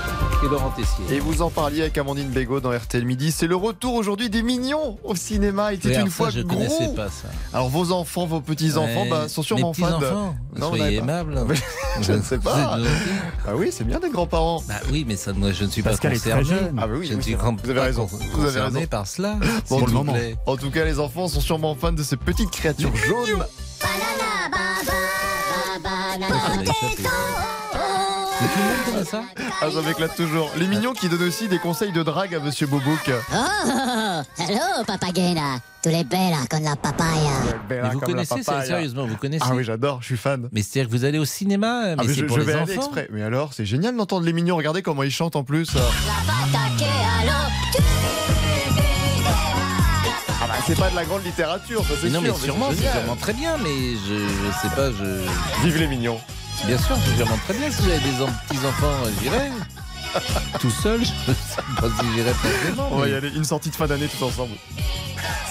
Et Laurent Tessier. Et vous en parliez avec Amandine Bégaud dans RTL Midi. C'est le retour aujourd'hui des mignons au cinéma. Il était une ça, fois je gros. connaissais pas ça. Alors vos enfants, vos petits-enfants Ouais, bah, sont sûrement fans. de- petits-enfants, vous soyez aimables. je ne sais pas. Ah oui, c'est bien des grands-parents. Bah oui, mais ça, moi, je ne suis Pascal pas est très concerné. jeune. Ah bah oui, je oui, suis. Vous avez raison. Vous avez raison. par cela. Bon, s'il le vous moment. plaît. En tout cas, les enfants sont sûrement fans de ces petites créatures jaunes. Tout le monde connaît ça Ah, ça m'éclate toujours. Les mignons qui donnent aussi des conseils de drague à Monsieur Bobouk. Oh, hello, papagena. Tu es bella con la papaya. Mais vous connaissez ça, sérieusement, vous connaissez Ah oui, j'adore, je suis fan. Mais c'est-à-dire que vous allez au cinéma, mais Ah, mais c'est je, pour je les vais enfants. aller exprès. Mais alors, c'est génial d'entendre les mignons. Regardez comment ils chantent en plus. Ah bah, c'est pas de la grande littérature, ça c'est Mais non, sûr. mais sûrement, c'est c'est sûrement très bien, mais je, je sais pas, je. Vive les mignons. Bien sûr, c'est sûrement très bien. Si j'avais des en- petits-enfants, j'irais. Tout seul, je ne sais pas si j'irais forcément. On va mais y aller, une sortie de fin d'année tous ensemble.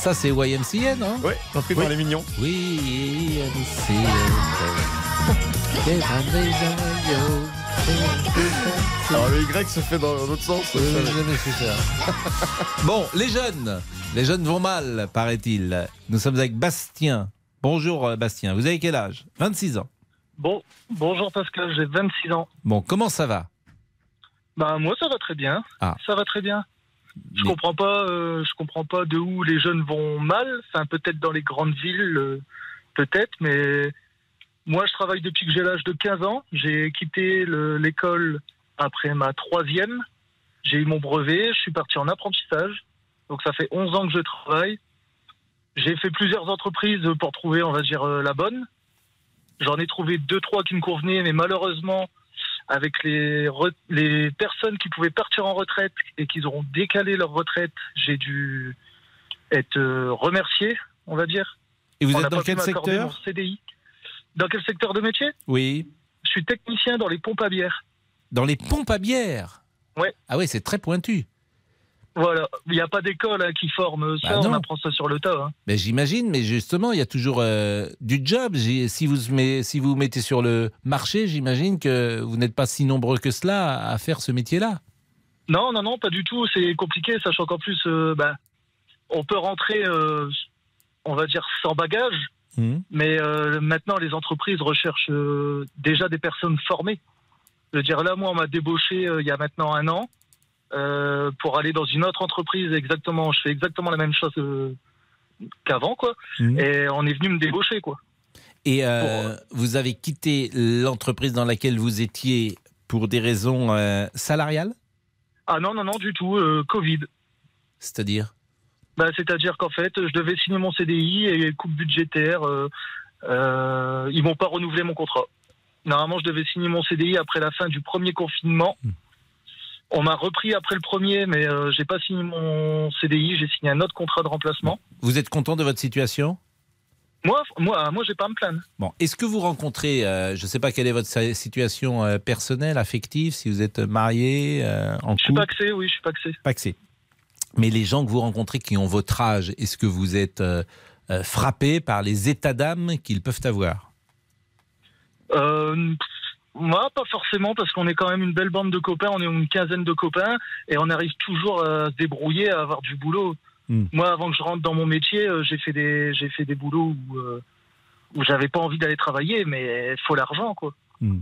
Ça, c'est YMCA, non Oui, repris par les mignons. Oui, YMCA. Alors le Y se fait dans l'autre sens. Oui. Bon, les jeunes. Les jeunes vont mal, paraît-il. Nous sommes avec Bastien. Bonjour, euh, Bastien. Vous avez quel âge? 26 ans. Bon, bonjour Pascal, j'ai 26 ans. Bon, comment ça va Bah moi ça va très bien. Ah. Ça va très bien. Je comprends pas, euh, je comprends pas de où les jeunes vont mal. Enfin peut-être dans les grandes villes, euh, peut-être, mais moi je travaille depuis que j'ai l'âge de 15 ans. J'ai quitté le- l'école après ma troisième. J'ai eu mon brevet, je suis parti en apprentissage. Donc ça fait 11 ans que je travaille. J'ai fait plusieurs entreprises pour trouver, on va dire, euh, la bonne. J'en ai trouvé deux, trois qui me convenaient, mais malheureusement, avec les, les personnes qui pouvaient partir en retraite et qui auront décalé leur retraite, j'ai dû être euh, remercié, on va dire. Et vous On êtes dans quel secteur mon CDI. Dans quel secteur de métier? Oui. Je suis technicien dans les pompes à bière. Dans les pompes à bière? Ouais. Ah oui, c'est très pointu. Voilà, il n'y a pas d'école hein, qui forme ça, Bah on apprend ça sur le tas. hein. Mais j'imagine, mais justement, il y a toujours euh, du job. Si vous, met- si vous mettez sur le marché, j'imagine que vous n'êtes pas si nombreux que cela à faire ce métier-là. Non, non, non, pas du tout. C'est compliqué, sachant qu'en plus, euh, bah, on peut rentrer, euh, on va dire, sans bagage, mais euh, maintenant, les entreprises recherchent euh, déjà des personnes formées. Je veux dire, là, moi, on m'a débauché euh, il y a maintenant un an euh, pour aller dans une autre entreprise. Exactement, je fais exactement la même chose euh, qu'avant, quoi. Et on est venu me débaucher, quoi. Et euh, vous avez quitté l'entreprise dans laquelle vous étiez pour des raisons salariales? Ah non, non, non, du tout. Covid. C'est-à-dire? Bah, C'est-à-dire qu'en fait, je devais signer mon CDI et coupe budgétaire, ils m'ont pas renouvelé mon contrat. Normalement, je devais signer mon CDI après la fin du premier confinement. On m'a repris après le premier, mais euh, j'ai pas signé mon CDI, j'ai signé un autre contrat de remplacement. Vous êtes content de votre situation? Moi, moi, moi, j'ai pas à me plaindre. Bon, est-ce que vous rencontrez, euh, je ne sais pas quelle est votre situation euh, personnelle, affective, si vous êtes marié, euh, en Je suis couple? paxé, oui, je suis paxé. Paxé. Mais les gens que vous rencontrez qui ont votre âge, est-ce que vous êtes euh, euh, frappé par les états d'âme qu'ils peuvent avoir? Euh, moi, pas forcément, parce qu'on est quand même une belle bande de copains, on est une quinzaine de copains, et on arrive toujours à se débrouiller, à avoir du boulot. Hmm. Moi, avant que je rentre dans mon métier, euh, j'ai fait des, j'ai fait des boulots où, euh, où j'avais pas envie d'aller travailler, mais il faut l'argent, quoi. Hmm.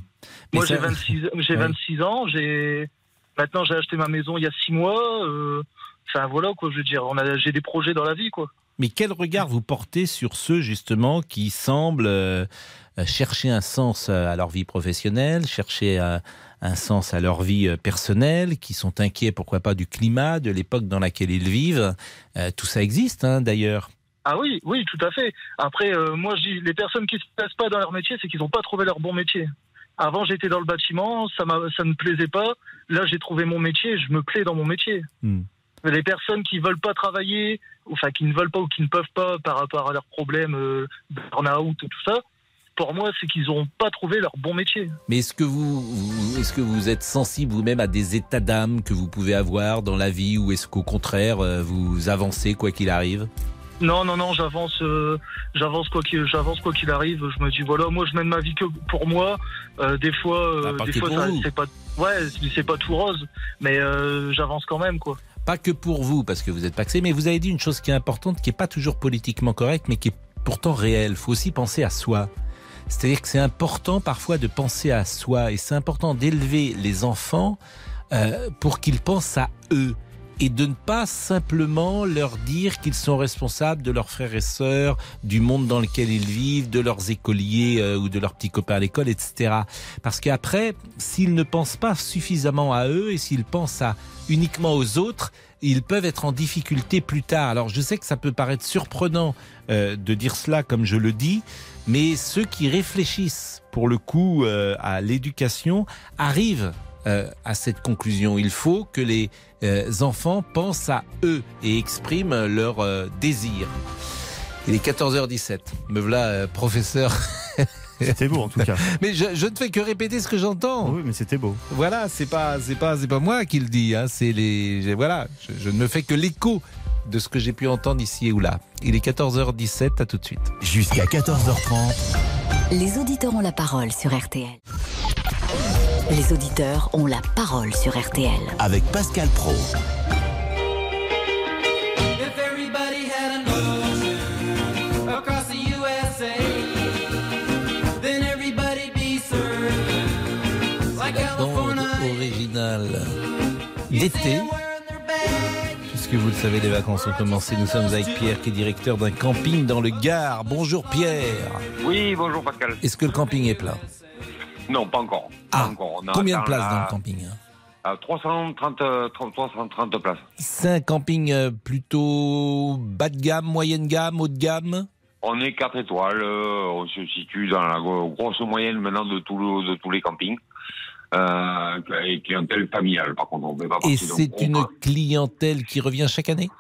Moi, Mais j'ai ça- 26, j'ai Ouais. 26 ans, j'ai, maintenant, j'ai acheté ma maison il y a 6 mois, euh, enfin, voilà, quoi, je veux dire, on a, j'ai des projets dans la vie, quoi. Mais quel regard vous portez sur ceux justement qui semblent euh, chercher un sens à leur vie professionnelle, chercher un sens à leur vie euh, personnelle, qui sont inquiets pourquoi pas du climat, de l'époque dans laquelle ils vivent? Euh, Tout ça existe hein, d'ailleurs. Ah oui, oui, tout à fait. Après, euh, moi, je dis, les personnes qui se plaisent pas dans leur métier, c'est qu'ils n'ont pas trouvé leur bon métier. Avant, j'étais dans le bâtiment, ça, ça ne me plaisait pas. Là, j'ai trouvé mon métier, je me plais dans mon métier. Hmm. Les personnes qui veulent pas travailler, enfin qui ne veulent pas ou qui ne peuvent pas par rapport à leurs problèmes euh, burn-out et tout ça, pour moi, c'est qu'ils n'ont pas trouvé leur bon métier. Mais est-ce que vous, vous- est-ce que vous êtes sensible vous-même à des états d'âme que vous pouvez avoir dans la vie, ou est-ce qu'au contraire euh, vous avancez quoi qu'il arrive? Non, non, non, j'avance, euh, j'avance quoi qu'il, j'avance quoi qu'il arrive. Je me dis voilà, moi je mène ma vie que pour moi. Euh, des fois, euh, Bah, des fois c'est pas, ouais, c'est- pas tout rose, mais j'avance quand même quoi. Pas que pour vous, parce que vous êtes paxé, mais vous avez dit une chose qui est importante, qui est pas toujours politiquement correcte, mais qui est pourtant réelle. faut aussi penser à soi. C'est-à-dire que c'est important parfois de penser à soi, et c'est important d'élever les enfants euh, pour qu'ils pensent à eux et de ne pas simplement leur dire qu'ils sont responsables de leurs frères et sœurs, du monde dans lequel ils vivent, de leurs écoliers euh, ou de leurs petits copains à l'école, etc. Parce qu'après, s'ils ne pensent pas suffisamment à eux et s'ils pensent uniquement aux autres, ils peuvent être en difficulté plus tard. Alors je sais que ça peut paraître surprenant euh, de dire cela comme je le dis, mais ceux qui réfléchissent pour le coup euh, à l'éducation arrivent euh, à cette conclusion. Il faut que les euh, enfants pensent à eux et expriment leur euh, désir. Il est 14h17. Me voilà, euh, professeur. C'était beau en tout cas. Mais je, je ne fais que répéter ce que j'entends. Oui, mais c'était beau. Voilà, c'est pas, c'est pas, c'est pas moi qui le dis. Hein, c'est les, voilà, je, je ne me fais que l'écho de ce que j'ai pu entendre ici ou là. Il est 14h17. À tout de suite. Jusqu'à 14h30. Les auditeurs ont la parole sur RTL. Les auditeurs ont la parole sur RTL. Avec Pascal Pro. Originale d'été. Puisque vous le savez, les vacances ont commencé. Nous sommes avec Pierre, qui est directeur d'un camping dans le Gard. Bonjour Pierre. Oui, bonjour Pascal. Est-ce que le camping est plein Non, pas encore. Pas encore. On Ah, Combien de places la- dans le camping hein à 330, euh, 30, 330 places. C'est un camping euh, plutôt bas de gamme, moyenne gamme, haut de gamme On est 4 étoiles, euh, on se situe dans la gro- grosse moyenne maintenant de, tout le- de tous les campings. Euh, et clientèle familiale, par contre, on ne pas Et c'est une clientèle qui revient chaque année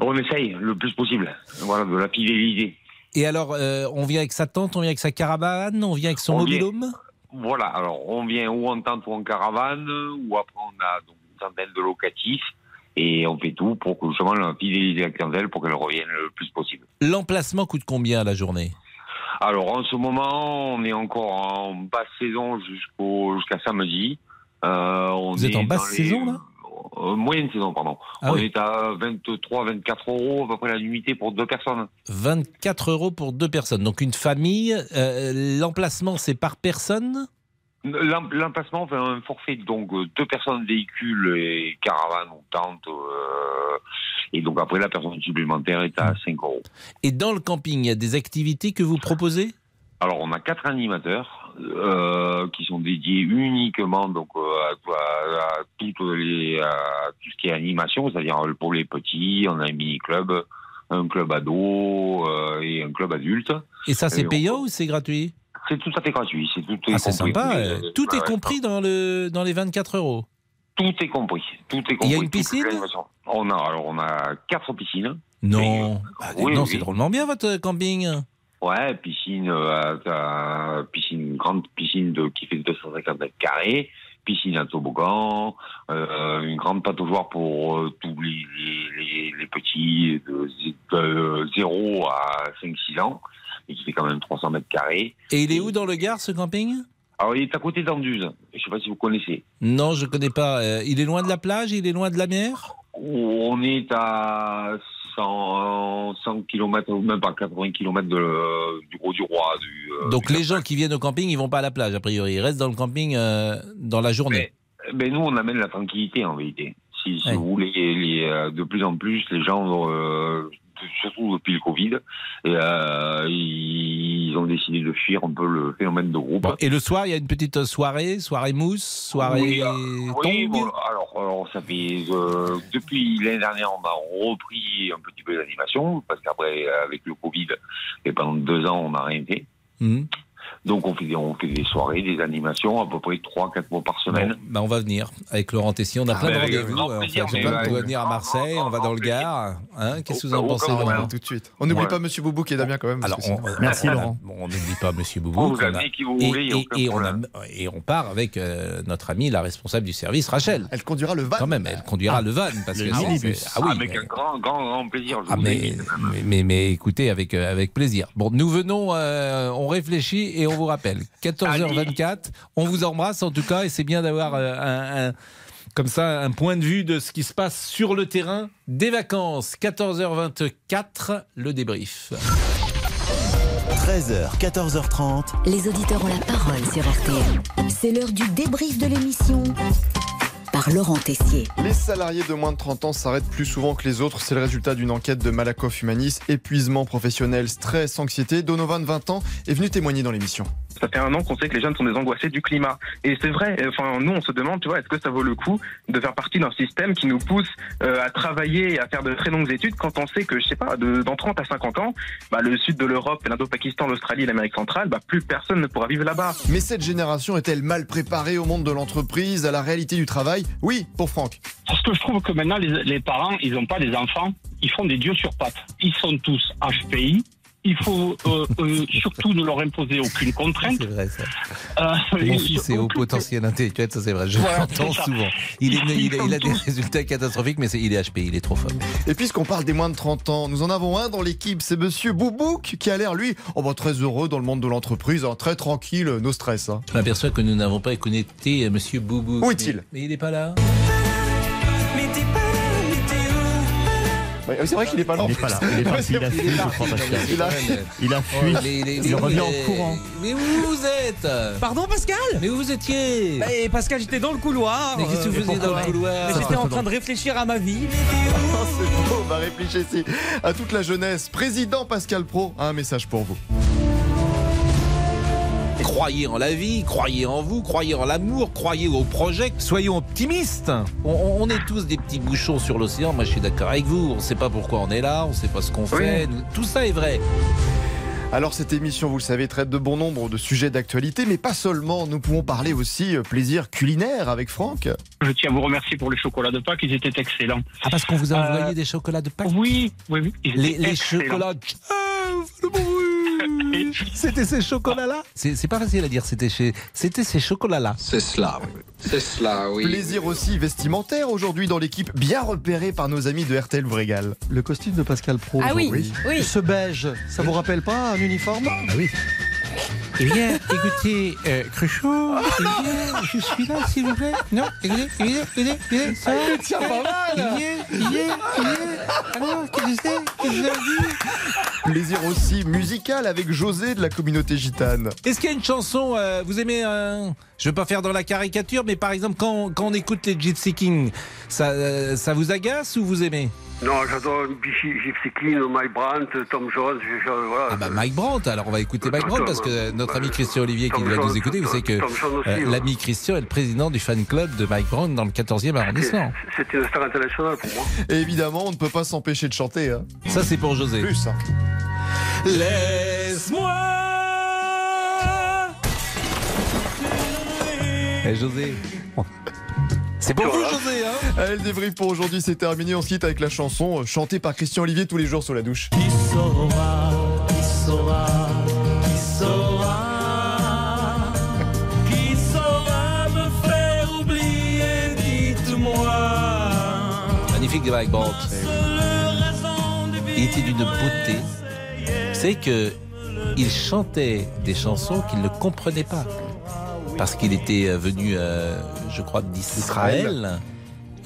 On essaye le plus possible. Voilà, de la fidélité. Et alors, euh, on vient avec sa tente, on vient avec sa caravane, on vient avec son mobilhome Voilà, alors on vient ou en tente ou en caravane, ou après on a donc une centaine de locatifs, et on fait tout pour que justement fidéliser la clientèle pour qu'elle revienne le plus possible. L'emplacement coûte combien à la journée? Alors en ce moment, on est encore en basse saison jusqu'au jusqu'à samedi. Euh, on Vous êtes en basse les- saison, là? Euh, Moyenne saison, pardon. Ah on oui. est à 23-24 euros à peu près la nuitée pour deux personnes. 24 euros pour deux personnes. Donc une famille, euh, l'emplacement c'est par personne? L'em- L'emplacement fait un forfait, donc euh, deux personnes véhicules et caravane ou tente. euh, et donc après la personne supplémentaire est à 5 euros. Et dans le camping, il y a des activités que vous proposez? Alors, on a quatre animateurs euh, qui sont dédiés uniquement donc euh, à, à- à toutes les, à tout ce qui est animation, c'est-à-dire pour les petits, on a un mini club, un club ado euh, et un club adulte. Et ça c'est on- payant ou c'est gratuit? C'est tout à fait gratuit, c'est tout est Ah, c'est compris. sympa. Tout est compris dans, le, dans les 24 euros. Tout est compris. Tout est compris. Il y a une piscine? On a alors on a quatre piscines. Non. Bah, oui, non, oui. c'est drôlement bien votre camping. Ouais, piscine, euh, piscine, grande piscine de, qui fait 250 mètres carrés, piscine à toboggan, euh, une grande pataugeoire pour euh, tous les, les, les- les petits de, de 0 à 5-6 ans, et qui fait quand même 300 mètres carrés. Et il est où dans le Gard ce camping? Alors, il est à côté d'Anduze, je sais pas si vous connaissez. Non, je connais pas. Euh, il est loin de la plage Il est loin de la mer? On est à 100, 100 km ou même pas 80 km de, du Gros du Roi. Du, euh, Donc les gens qui viennent au camping, ils vont pas à la plage a priori. Ils restent dans le camping euh, dans la journée. Mais nous, on amène la tranquillité en vérité. Si, si vous voulez, les- euh, de plus en plus, les gens, euh, surtout depuis le Covid, et, euh, ils ont décidé de fuir un peu le phénomène de groupe. Et le soir, il y a une petite soirée, soirée mousse, soirée Oui, euh, oui, bon, alors, alors, ça fait euh, depuis l'année dernière, on a repris un petit peu d'animation parce qu'après avec le Covid, et pendant deux ans, on n'a rien fait. Mhm. Donc on fait, des, on fait des soirées, des animations, à peu près 3-4 mois par semaine. Bah, on va venir avec Laurent Tessier. On a Ah, plein de bah, rendez-vous. Euh, plaisir, euh, on doit venir à Marseille, on va dans le Gard. Hein, Qu'est-ce que vous en pensez, Laurent. Tout de suite. On n'oublie Ouais. pas Monsieur Boubou qui est Damien quand même. Alors, on, Merci. Laurent. Bon, on n'oublie pas Monsieur Boubou. Vous qu'on amenez qui vous et, voulez, on a- problème. et on part avec euh, notre amie, la responsable du service, Rachel. Elle conduira le van. Quand même, elle conduira le van. Parce Le que c'est- minibus. ah oui, avec un grand, grand, grand plaisir. Ah, mais, mais, mais, mais écoutez, avec, euh, avec plaisir. Bon, nous venons, euh, on réfléchit et on vous rappelle. 14h24, on vous embrasse en tout cas et c'est bien d'avoir euh, un, un- comme ça un point de vue de ce qui se passe sur le terrain des vacances. 14h24, le débrief. 13h, 14h30. Les auditeurs ont la parole sur RTL. C'est l'heure du débrief de l'émission par Laurent Tessier. Les salariés de moins de 30 ans s'arrêtent plus souvent que les autres. C'est le résultat d'une enquête de Malakoff Humanis. Épuisement professionnel, stress, anxiété. Donovan, 20 ans, est venu témoigner dans l'émission. Ça fait un an qu'on sait que les jeunes sont des angoissés du climat. Et c'est vrai, enfin, nous, on se demande, tu vois, est-ce que ça vaut le coup de faire partie d'un système qui nous pousse euh, à travailler et à faire de très longues études quand on sait que, je sais pas, de, dans 30 à 50 ans, bah, le sud de l'Europe, l'Indo-Pakistan, l'Australie et l'Amérique centrale, bah, plus personne ne pourra vivre là-bas. Mais cette génération est-elle mal préparée au monde de l'entreprise, à la réalité du travail? Oui, pour Franck. Parce que je trouve que maintenant, les, les parents, ils n'ont pas des enfants, ils font des dieux sur pattes. Ils sont tous HPI. Il faut euh, euh, surtout ne leur imposer aucune contrainte. C'est vrai ça. Euh, Mon ils- fils est au potentiel intellectuel, ça c'est vrai, je Voilà, l'entends souvent. Il, est, Ils il, a- sont il a des résultats catastrophiques, mais il est HP, il est trop fort. Et puisqu'on parle des moins de 30 ans, nous en avons un dans l'équipe, c'est monsieur Boubouk qui a l'air, lui, oh, bah, très heureux dans le monde de l'entreprise, hein, très tranquille, euh, no stress. hein. Je m'aperçois que nous n'avons pas connecté Monsieur Boubou. Où est-il? Mais, mais il n'est pas là. Ouais, c'est vrai qu'il est pas là. Il est pas là. Il est parti, il a fui, je crois, Pascal. Il a- Il a fui. Mais il est- Il revient en courant. Mais où vous êtes? Pardon Pascal? Mais où vous étiez? Bah, et Pascal, j'étais dans le couloir. Mais qu'est-ce que vous euh, faisiez dans le couloir? Mais J'étais en train de réfléchir à ma vie. Oh, c'est beau, bah réfléchissez. À toute la jeunesse, président Pascal Pro a un message pour vous. Croyez en la vie, croyez en vous, croyez en l'amour, croyez au projet, soyons optimistes. On, est tous des petits bouchons sur l'océan, moi je suis d'accord avec vous, on ne sait pas pourquoi on est là, on ne sait pas ce qu'on fait, tout ça est vrai. Alors cette émission, vous le savez, traite de bon nombre de sujets d'actualité, mais pas seulement. Nous pouvons parler aussi euh, plaisir culinaire avec Franck. Je tiens à vous remercier pour les chocolats de Pâques, ils étaient excellents. Ah parce qu'on vous a Euh, envoyé des chocolats de Pâques Oui, oui, oui. ils Les, étaient les excellents. chocolats... C'était ces chocolats-là C'est c'est pas facile à dire, c'était chez... c'était ces chocolats-là. C'est cela, oui. C'est cela, oui. Plaisir aussi vestimentaire aujourd'hui dans l'équipe, bien repérée par nos amis de RTL vous régale. Le costume de Pascal Pro. Ah oui, oui. Ce beige, ça vous rappelle pas un uniforme? Ah oui. Eh bien, écoutez, euh, Cruchot, eh bien, je suis là, s'il vous plaît. Non, écoutez, écoutez, écoutez, écoutez, ça va Il tient pas mal. Il y est, il y est, il y est. Alors, qu'est-ce que c'est? Qu'est-ce Plaisir aussi musical avec José de la communauté gitane. Est-ce qu'il y a une chanson, euh, vous aimez, euh, je veux pas faire dans la caricature, mais par exemple, quand, quand on écoute les Gypsy Kings, ça, euh, ça vous agace ou vous aimez? Non, j'adore Gypsy Gypsy King, Mike Brandt, Tom Jones, je- voilà. Ah bah Mike Brandt, alors on va écouter Mike Brandt parce que notre ami Christian Olivier qui va nous écouter, vous savez que euh, ouais. l'ami Christian est le président du fan club de Mike Brandt dans le 14e arrondissement. C'est une star internationale pour moi. Et évidemment, on ne peut pas s'empêcher de chanter. hein. Ça c'est pour José. Plus. hein. Laisse-moi Eh José C'est pour vous José hein Allez, le débrief pour aujourd'hui, c'est terminé. On se quitte avec la chanson euh, chantée par Christian Olivier tous les jours sous la douche. Qui saura, qui saura, qui saura, qui saura me faire oublier, dites-moi. Magnifique de Mike Brandt. Il était d'une beauté. C'est que il chantait des chansons qu'il ne comprenait pas. Parce qu'il était euh, venu, euh, je crois, d'Israël.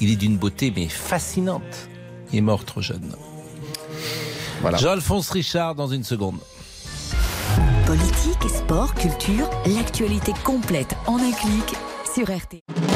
Il est d'une beauté mais fascinante. Il est mort trop jeune. Voilà. Jean-Alphonse Richard dans une seconde. Politique, sport, culture, l'actualité complète en un clic sur RTL.